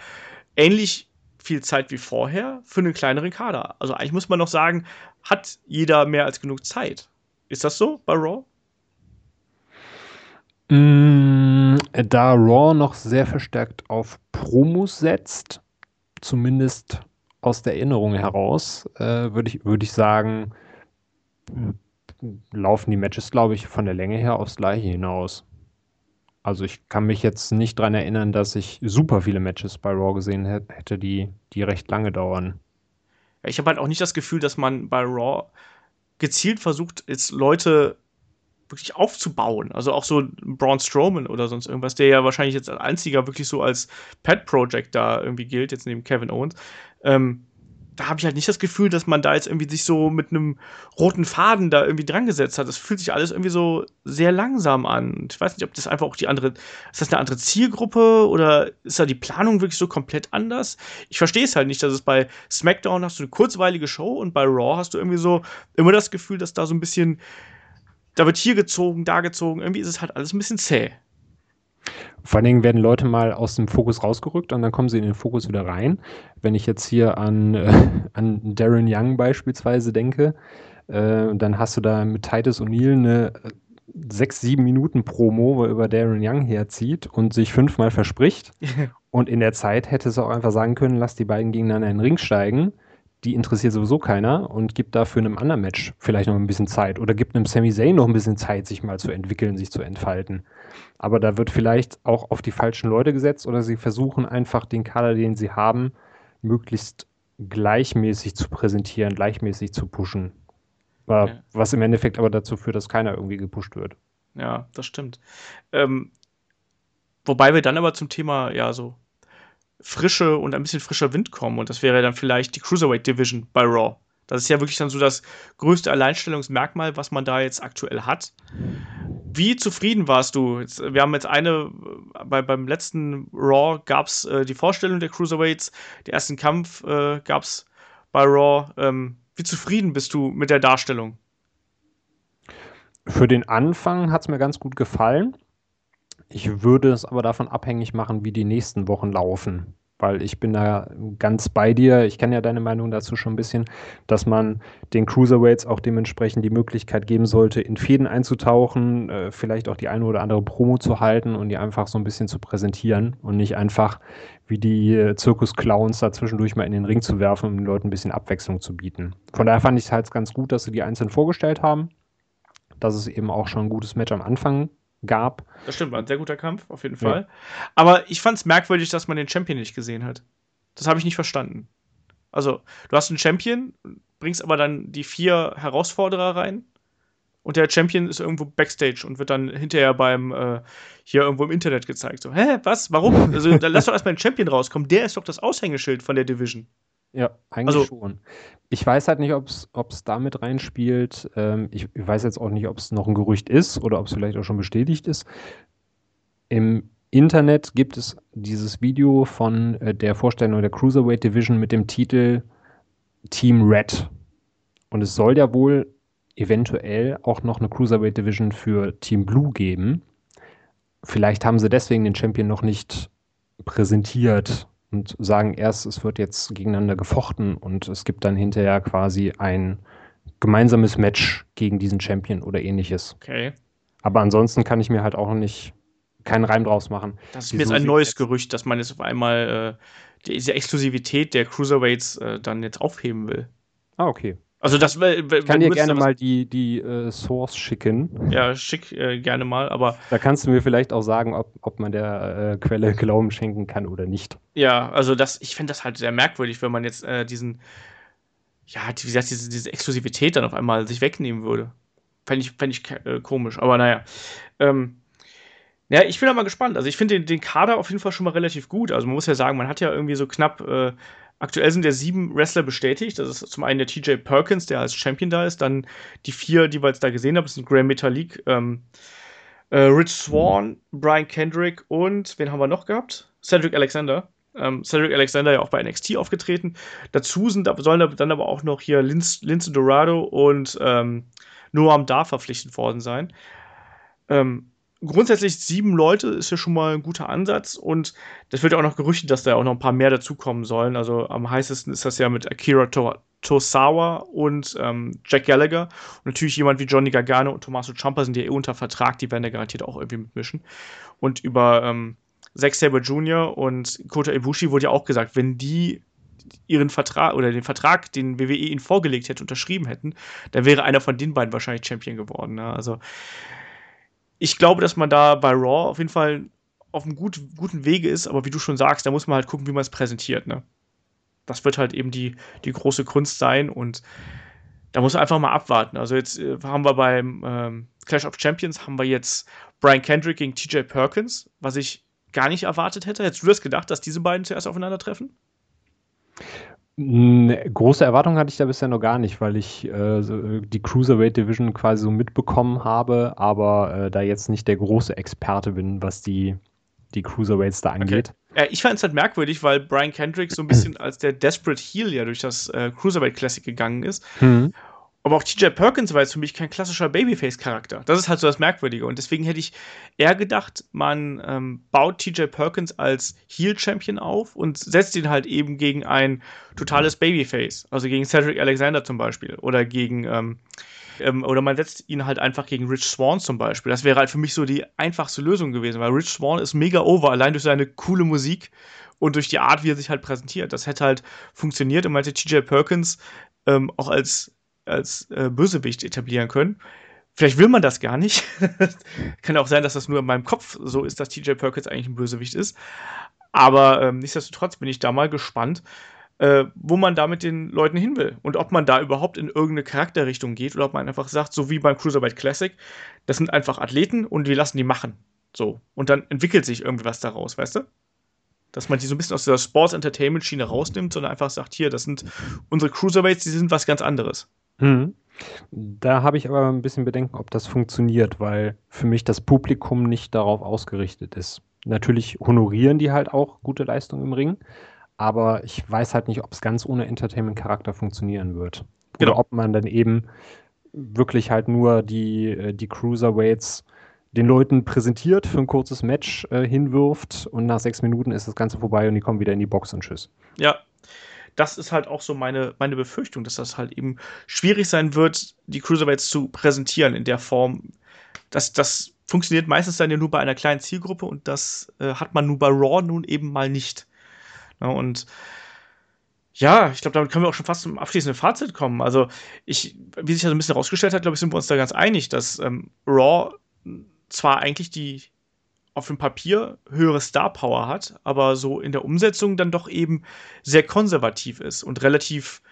ähnlich viel Zeit wie vorher für einen kleineren Kader. Also eigentlich muss man noch sagen, hat jeder mehr als genug Zeit. Ist das so bei Raw? Mm, da Raw noch sehr verstärkt auf Promos setzt, zumindest aus der Erinnerung heraus, äh, würde ich, würd ich sagen, laufen die Matches, glaube ich, von der Länge her aufs Gleiche hinaus. Also ich kann mich jetzt nicht daran erinnern, dass ich super viele Matches bei Raw gesehen hätte, die, die recht lange dauern. Ich habe halt auch nicht das Gefühl, dass man bei Raw gezielt versucht, jetzt Leute wirklich aufzubauen. Also auch so Braun Strowman oder sonst irgendwas, der ja wahrscheinlich jetzt als einziger wirklich so als Pet Project da irgendwie gilt, jetzt neben Kevin Owens. Ähm, da habe ich halt nicht das Gefühl, dass man da jetzt irgendwie sich so mit einem roten Faden da irgendwie dran gesetzt hat. Das fühlt sich alles irgendwie so sehr langsam an. Ich weiß nicht, ob das einfach auch die andere, ist das eine andere Zielgruppe oder ist da die Planung wirklich so komplett anders? Ich verstehe es halt nicht, dass es bei SmackDown hast du eine kurzweilige Show und bei Raw hast du irgendwie so immer das Gefühl, dass da so ein bisschen, da wird hier gezogen, da gezogen. Irgendwie ist es halt alles ein bisschen zäh. Vor allen Dingen werden Leute mal aus dem Fokus rausgerückt und dann kommen sie in den Fokus wieder rein. Wenn ich jetzt hier an, äh, an Darren Young beispielsweise denke, äh, dann hast du da mit Titus O'Neill eine äh, sechs, sieben Minuten Promo, wo er über Darren Young herzieht und sich fünfmal verspricht. und in der Zeit hätte es auch einfach sagen können, lass die beiden gegeneinander in den Ring steigen. die interessiert sowieso keiner und gibt dafür einem anderen Match vielleicht noch ein bisschen Zeit oder gibt einem Sami Zayn noch ein bisschen Zeit, sich mal zu entwickeln, sich zu entfalten. Aber da wird vielleicht auch auf die falschen Leute gesetzt oder sie versuchen einfach den Kader, den sie haben, möglichst gleichmäßig zu präsentieren, gleichmäßig zu pushen. Ja. Was im Endeffekt aber dazu führt, dass keiner irgendwie gepusht wird. Ja, das stimmt. Ähm, wobei wir dann aber zum Thema, ja, so frische und ein bisschen frischer Wind kommen. Und das wäre dann vielleicht die Cruiserweight Division bei Raw. Das ist ja wirklich dann so das größte Alleinstellungsmerkmal, was man da jetzt aktuell hat. Wie zufrieden warst du? Jetzt, wir haben jetzt eine, bei, beim letzten Raw gab es äh, die Vorstellung der Cruiserweights, den ersten Kampf äh, gab es bei Raw. Ähm, wie zufrieden bist du mit der Darstellung? Für den Anfang hat es mir ganz gut gefallen. Ich würde es aber davon abhängig machen, wie die nächsten Wochen laufen. Weil ich bin da ganz bei dir. Ich kenne ja deine Meinung dazu schon ein bisschen, dass man den Cruiserweights auch dementsprechend die Möglichkeit geben sollte, in Fäden einzutauchen, äh, vielleicht auch die eine oder andere Promo zu halten und die einfach so ein bisschen zu präsentieren und nicht einfach wie die äh, Zirkusclowns da mal in den Ring zu werfen, um den Leuten ein bisschen Abwechslung zu bieten. Von daher fand ich es halt ganz gut, dass sie die einzeln vorgestellt haben dass es eben auch schon ein gutes Match am Anfang gab. Das stimmt, war ein sehr guter Kampf, auf jeden Fall. Ja. Aber ich fand es merkwürdig, dass man den Champion nicht gesehen hat. Das habe ich nicht verstanden. Also, du hast einen Champion, bringst aber dann die vier Herausforderer rein und der Champion ist irgendwo backstage und wird dann hinterher beim äh, hier irgendwo im Internet gezeigt. So, hä, was? Warum? Also, dann lass doch erstmal einen Champion rauskommen. Der ist doch das Aushängeschild von der Division. Ja, eigentlich also, schon. Ich weiß halt nicht, ob es damit reinspielt. Ähm, ich, ich weiß jetzt auch nicht, ob es noch ein Gerücht ist oder ob es vielleicht auch schon bestätigt ist. Im Internet gibt es dieses Video von äh, der Vorstellung der Cruiserweight Division mit dem Titel Team Red. Und es soll ja wohl eventuell auch noch eine Cruiserweight Division für Team Blue geben. Vielleicht haben sie deswegen den Champion noch nicht präsentiert und sagen erst, es wird jetzt gegeneinander gefochten und es gibt dann hinterher quasi ein gemeinsames Match gegen diesen Champion oder ähnliches. Okay. Aber ansonsten kann ich mir halt auch nicht keinen Reim draus machen. Das ist mir jetzt ein neues Gerücht, dass man jetzt auf einmal äh, diese Exklusivität der Cruiserweights äh, dann jetzt aufheben will. Ah, okay. Also das ich kann dir gerne mal die, die äh, Source schicken. Ja, schick äh, gerne mal, aber. Da kannst du mir vielleicht auch sagen, ob, ob man der äh, Quelle Glauben schenken kann oder nicht. Ja, also das, ich finde das halt sehr merkwürdig, wenn man jetzt äh, diesen, ja, wie gesagt, diese, diese Exklusivität dann auf einmal sich wegnehmen würde. Fände ich, fänd ich äh, komisch, aber naja. Ähm, ja, ich bin da mal gespannt. Also ich finde den, den Kader auf jeden Fall schon mal relativ gut. Also man muss ja sagen, man hat ja irgendwie so knapp äh, Aktuell sind ja sieben Wrestler bestätigt. Das ist zum einen der TJ Perkins, der als Champion da ist. Dann die vier, die wir jetzt da gesehen haben, sind Graham Metalik, ähm, äh, Rich Swan, Brian Kendrick und wen haben wir noch gehabt? Cedric Alexander. Ähm, Cedric Alexander ja auch bei NXT aufgetreten. Dazu sind, sollen dann aber auch noch hier Lince, Lince Dorado und ähm, Noam Dar verpflichtet worden sein. Ähm, grundsätzlich sieben Leute ist ja schon mal ein guter Ansatz und das wird ja auch noch gerüchtet, dass da auch noch ein paar mehr dazukommen sollen. Also am heißesten ist das ja mit Akira to Tosawa und ähm, Jack Gallagher. Und natürlich jemand wie Johnny Gargano und Tommaso Ciampa sind ja eh unter Vertrag, die werden da garantiert auch irgendwie mitmischen. Und über ähm, Zack Sabre Jr. und Kota Ibushi wurde ja auch gesagt, wenn die ihren Vertrag oder den Vertrag, den WWE ihnen vorgelegt hätte, unterschrieben hätten, dann wäre einer von den beiden wahrscheinlich Champion geworden. Ne? Also ich glaube, dass man da bei Raw auf jeden Fall auf einem gut, guten Wege ist, aber wie du schon sagst, da muss man halt gucken, wie man es präsentiert. Ne? Das wird halt eben die, die große Kunst sein und da muss man einfach mal abwarten. Also jetzt äh, haben wir beim ähm, Clash of Champions haben wir jetzt Brian Kendrick gegen TJ Perkins, was ich gar nicht erwartet hätte. Hättest du das gedacht, dass diese beiden zuerst aufeinandertreffen? Große Erwartungen hatte ich da bisher noch gar nicht, weil ich äh, so die Cruiserweight Division quasi so mitbekommen habe, aber äh, da jetzt nicht der große Experte bin, was die, die Cruiserweights da angeht. Okay. Äh, ich fand es halt merkwürdig, weil Brian Kendrick so ein bisschen als der Desperate Heel ja durch das äh, Cruiserweight Classic gegangen ist. Mhm. Aber auch TJ Perkins war jetzt für mich kein klassischer Babyface-Charakter. Das ist halt so das Merkwürdige. Und deswegen hätte ich eher gedacht, man ähm, baut TJ Perkins als Heel-Champion auf und setzt ihn halt eben gegen ein totales Babyface. Also gegen Cedric Alexander zum Beispiel. Oder gegen, ähm, ähm, oder man setzt ihn halt einfach gegen Rich Swan zum Beispiel. Das wäre halt für mich so die einfachste Lösung gewesen, weil Rich Swan ist mega over, allein durch seine coole Musik und durch die Art, wie er sich halt präsentiert. Das hätte halt funktioniert und man hätte TJ Perkins ähm, auch als, als äh, Bösewicht etablieren können. Vielleicht will man das gar nicht. Kann auch sein, dass das nur in meinem Kopf so ist, dass TJ Perkins eigentlich ein Bösewicht ist. Aber ähm, nichtsdestotrotz bin ich da mal gespannt, äh, wo man da mit den Leuten hin will. Und ob man da überhaupt in irgendeine Charakterrichtung geht oder ob man einfach sagt, so wie beim Cruiserweight Classic, das sind einfach Athleten und wir lassen die machen. So. Und dann entwickelt sich irgendwas daraus, weißt du? Dass man die so ein bisschen aus der Sports-Entertainment-Schiene rausnimmt, sondern einfach sagt, hier, das sind unsere Cruiserweights, die sind was ganz anderes. Mhm. Da habe ich aber ein bisschen Bedenken, ob das funktioniert, weil für mich das Publikum nicht darauf ausgerichtet ist. Natürlich honorieren die halt auch gute Leistungen im Ring, aber ich weiß halt nicht, ob es ganz ohne Entertainment-Charakter funktionieren wird. Oder genau. ob man dann eben wirklich halt nur die, äh, die Cruiserweights den Leuten präsentiert, für ein kurzes Match äh, hinwirft und nach sechs Minuten ist das Ganze vorbei und die kommen wieder in die Box und tschüss. Ja, das ist halt auch so meine, meine Befürchtung, dass das halt eben schwierig sein wird, die Cruiserweights zu präsentieren in der Form. Das, das funktioniert meistens dann ja nur bei einer kleinen Zielgruppe und das äh, hat man nur bei Raw nun eben mal nicht. Ja, und ja, ich glaube, damit können wir auch schon fast zum abschließenden Fazit kommen. Also, ich, wie sich das ein bisschen herausgestellt hat, glaube ich, sind wir uns da ganz einig, dass ähm, Raw zwar eigentlich die auf dem Papier höhere Star Power hat, aber so in der Umsetzung dann doch eben sehr konservativ ist und relativ,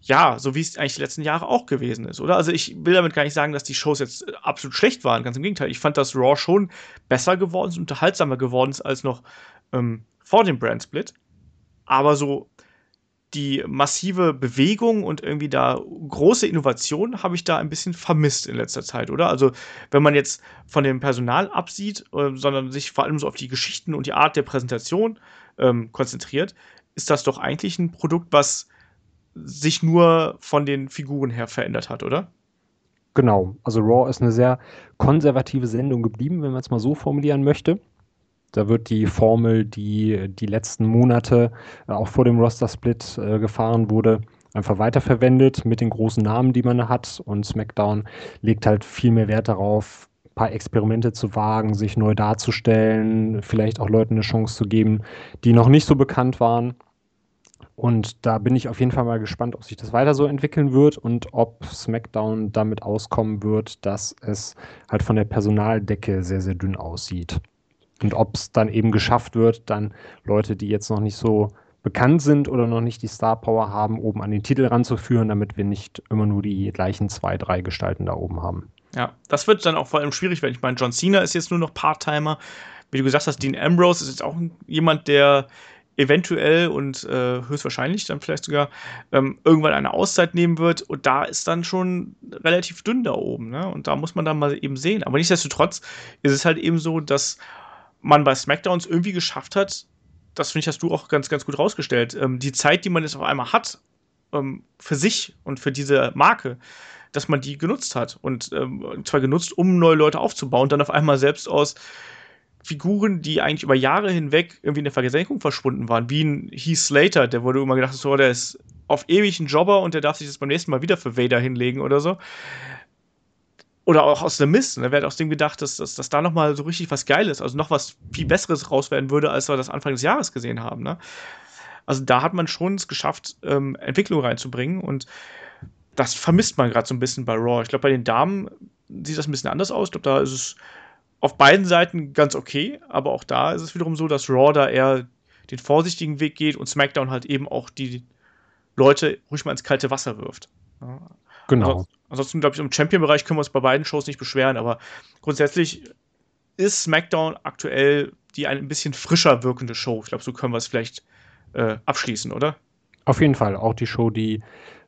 ja, so wie es eigentlich die letzten Jahre auch gewesen ist, oder? Also ich will damit gar nicht sagen, dass die Shows jetzt absolut schlecht waren, ganz im Gegenteil. Ich fand, dass Raw schon besser geworden ist, unterhaltsamer geworden ist als noch ähm, vor dem Brand Split. Aber so die massive Bewegung und irgendwie da große Innovation habe ich da ein bisschen vermisst in letzter Zeit, oder? Also, wenn man jetzt von dem Personal absieht, äh, sondern sich vor allem so auf die Geschichten und die Art der Präsentation ähm, konzentriert, ist das doch eigentlich ein Produkt, was sich nur von den Figuren her verändert hat, oder? Genau. Also Raw ist eine sehr konservative Sendung geblieben, wenn man es mal so formulieren möchte. Da wird die Formel, die die letzten Monate äh, auch vor dem Roster-Split äh, gefahren wurde, einfach weiterverwendet mit den großen Namen, die man hat. Und SmackDown legt halt viel mehr Wert darauf, ein paar Experimente zu wagen, sich neu darzustellen, vielleicht auch Leuten eine Chance zu geben, die noch nicht so bekannt waren. Und da bin ich auf jeden Fall mal gespannt, ob sich das weiter so entwickeln wird und ob SmackDown damit auskommen wird, dass es halt von der Personaldecke sehr, sehr dünn aussieht. Und ob es dann eben geschafft wird, dann Leute, die jetzt noch nicht so bekannt sind oder noch nicht die Star Power haben, oben an den Titel ranzuführen, damit wir nicht immer nur die gleichen zwei, drei Gestalten da oben haben. Ja, das wird dann auch vor allem schwierig, weil ich meine, John Cena ist jetzt nur noch Part-Timer. Wie du gesagt hast, Dean Ambrose ist jetzt auch jemand, der eventuell und äh, höchstwahrscheinlich dann vielleicht sogar ähm, irgendwann eine Auszeit nehmen wird. Und da ist dann schon relativ dünn da oben. Ne? Und da muss man dann mal eben sehen. Aber nichtsdestotrotz ist es halt eben so, dass man bei SmackDowns irgendwie geschafft hat, das finde ich, hast du auch ganz, ganz gut rausgestellt, ähm, die Zeit, die man jetzt auf einmal hat, ähm, für sich und für diese Marke, dass man die genutzt hat. Und ähm, zwar genutzt, um neue Leute aufzubauen, dann auf einmal selbst aus Figuren, die eigentlich über Jahre hinweg irgendwie in der Versenkung verschwunden waren, wie ein Heath Slater, der wurde immer gedacht, so, der ist auf ewig ein Jobber und der darf sich das beim nächsten Mal wieder für Vader hinlegen oder so oder auch aus The Mist. Ne? Wer aus dem gedacht, dass, dass, dass da nochmal so richtig was Geiles, also noch was viel Besseres raus werden würde, als wir das Anfang des Jahres gesehen haben. Ne? Also da hat man schon es geschafft, ähm, Entwicklung reinzubringen und das vermisst man gerade so ein bisschen bei Raw. Ich glaube, bei den Damen sieht das ein bisschen anders aus. Ich glaube, da ist es auf beiden Seiten ganz okay, aber auch da ist es wiederum so, dass Raw da eher den vorsichtigen Weg geht und SmackDown halt eben auch die Leute ruhig mal ins kalte Wasser wirft. Ja. Genau. Ansonsten, glaube ich, im Champion-Bereich können wir uns bei beiden Shows nicht beschweren, aber grundsätzlich ist SmackDown aktuell die ein bisschen frischer wirkende Show. Ich glaube, so können wir es vielleicht äh, abschließen, oder? Auf jeden Fall. Auch die Show, die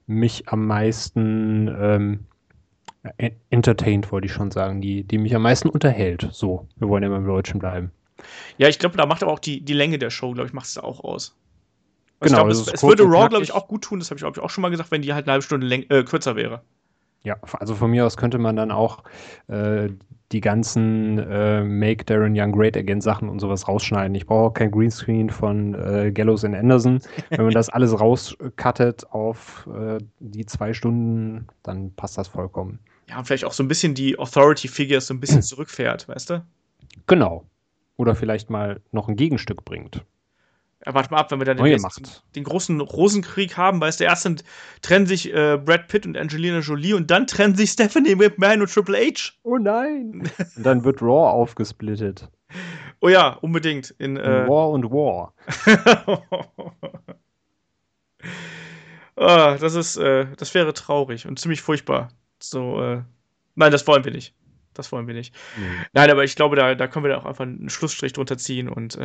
mich am meisten ähm, entertained, wollte ich schon sagen, die, die mich am meisten unterhält. So, wir wollen ja beim Deutschen bleiben. Ja, ich glaube, da macht aber auch die, die Länge der Show, glaube ich, macht es auch aus. Also genau. Ich glaub, es, es würde Raw, glaube ich, auch gut tun, das habe ich, glaube ich, auch schon mal gesagt, wenn die halt eine halbe Stunde äh, kürzer wäre. Ja, also von mir aus könnte man dann auch äh, die ganzen äh, Make Darren Young Great Again Sachen und sowas rausschneiden. Ich brauche auch kein Greenscreen von äh, Gallows and Anderson. Wenn man das alles rauscuttet auf äh, die zwei Stunden, dann passt das vollkommen. Ja, und vielleicht auch so ein bisschen die Authority Figures so ein bisschen zurückfährt, weißt du? Genau. Oder vielleicht mal noch ein Gegenstück bringt. Ja, warte mal ab, wenn wir dann den, nächsten, den, großen Rosenkrieg haben, weil es der erste trennen sich äh, Brad Pitt und Angelina Jolie und dann trennen sich Stephanie McMahon und Triple H. Oh nein. und dann wird Raw aufgesplittet. Oh ja, unbedingt. In, äh, in War und War. oh, das ist, äh, das wäre traurig und ziemlich furchtbar. So, äh, nein, das wollen wir nicht. Das wollen wir nicht. Mhm. Nein, aber ich glaube, da, da können wir da auch einfach einen Schlussstrich drunter ziehen und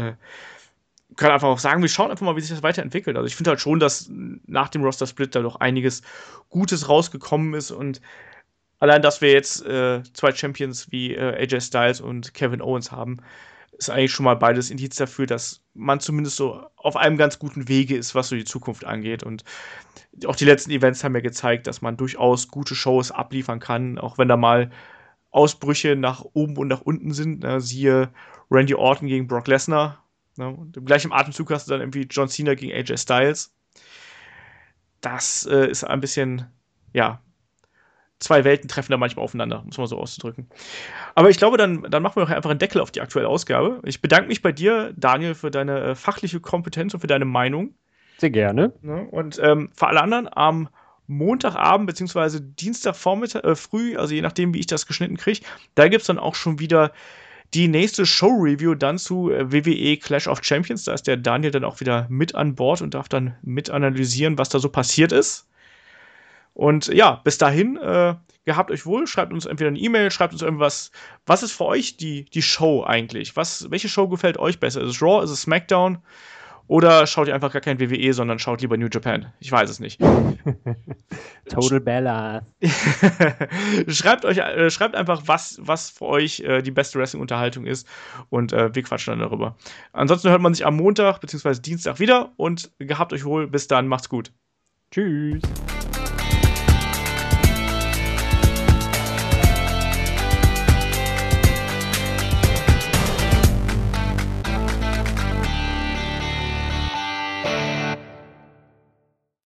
können einfach auch sagen, wir schauen einfach mal, wie sich das weiterentwickelt. Also ich finde halt schon, dass nach dem Roster-Split da doch einiges Gutes rausgekommen ist und allein, dass wir jetzt äh, zwei Champions wie äh, AJ Styles und Kevin Owens haben, ist eigentlich schon mal beides Indiz dafür, dass man zumindest so auf einem ganz guten Wege ist, was so die Zukunft angeht. Und auch die letzten Events haben ja gezeigt, dass man durchaus gute Shows abliefern kann, auch wenn da mal Ausbrüche nach oben und nach unten sind. Siehe Randy Orton gegen Brock Lesnar. Ne? Und im gleichen Atemzug hast du dann irgendwie John Cena gegen AJ Styles. Das äh, ist ein bisschen, ja, zwei Welten treffen da manchmal aufeinander, muss man so auszudrücken. Aber ich glaube, dann, dann machen wir doch einfach einen Deckel auf die aktuelle Ausgabe. Ich bedanke mich bei dir, Daniel, für deine äh, fachliche Kompetenz und für deine Meinung. Sehr gerne. Ne? Und ähm, für alle anderen am Montagabend beziehungsweise Dienstagvormittag äh, früh, also je nachdem, wie ich das geschnitten kriege, da gibt es dann auch schon wieder die nächste Show-Review dann zu äh, WWE Clash of Champions. Da ist der Daniel dann auch wieder mit an Bord und darf dann mit analysieren, was da so passiert ist. Und ja, bis dahin, äh, gehabt euch wohl, schreibt uns entweder eine E-Mail, schreibt uns irgendwas. Was ist für euch die, die Show eigentlich? Was, welche Show gefällt euch besser? Ist es Raw, ist es SmackDown? Oder schaut ihr einfach gar kein WWE, sondern schaut lieber New Japan? Ich weiß es nicht. Total Bella. schreibt euch, äh, schreibt einfach, was, was für euch äh, die beste Wrestling-Unterhaltung ist und äh, wir quatschen dann darüber. Ansonsten hört man sich am Montag bzw. Dienstag wieder und gehabt euch wohl. Bis dann, macht's gut. Tschüss.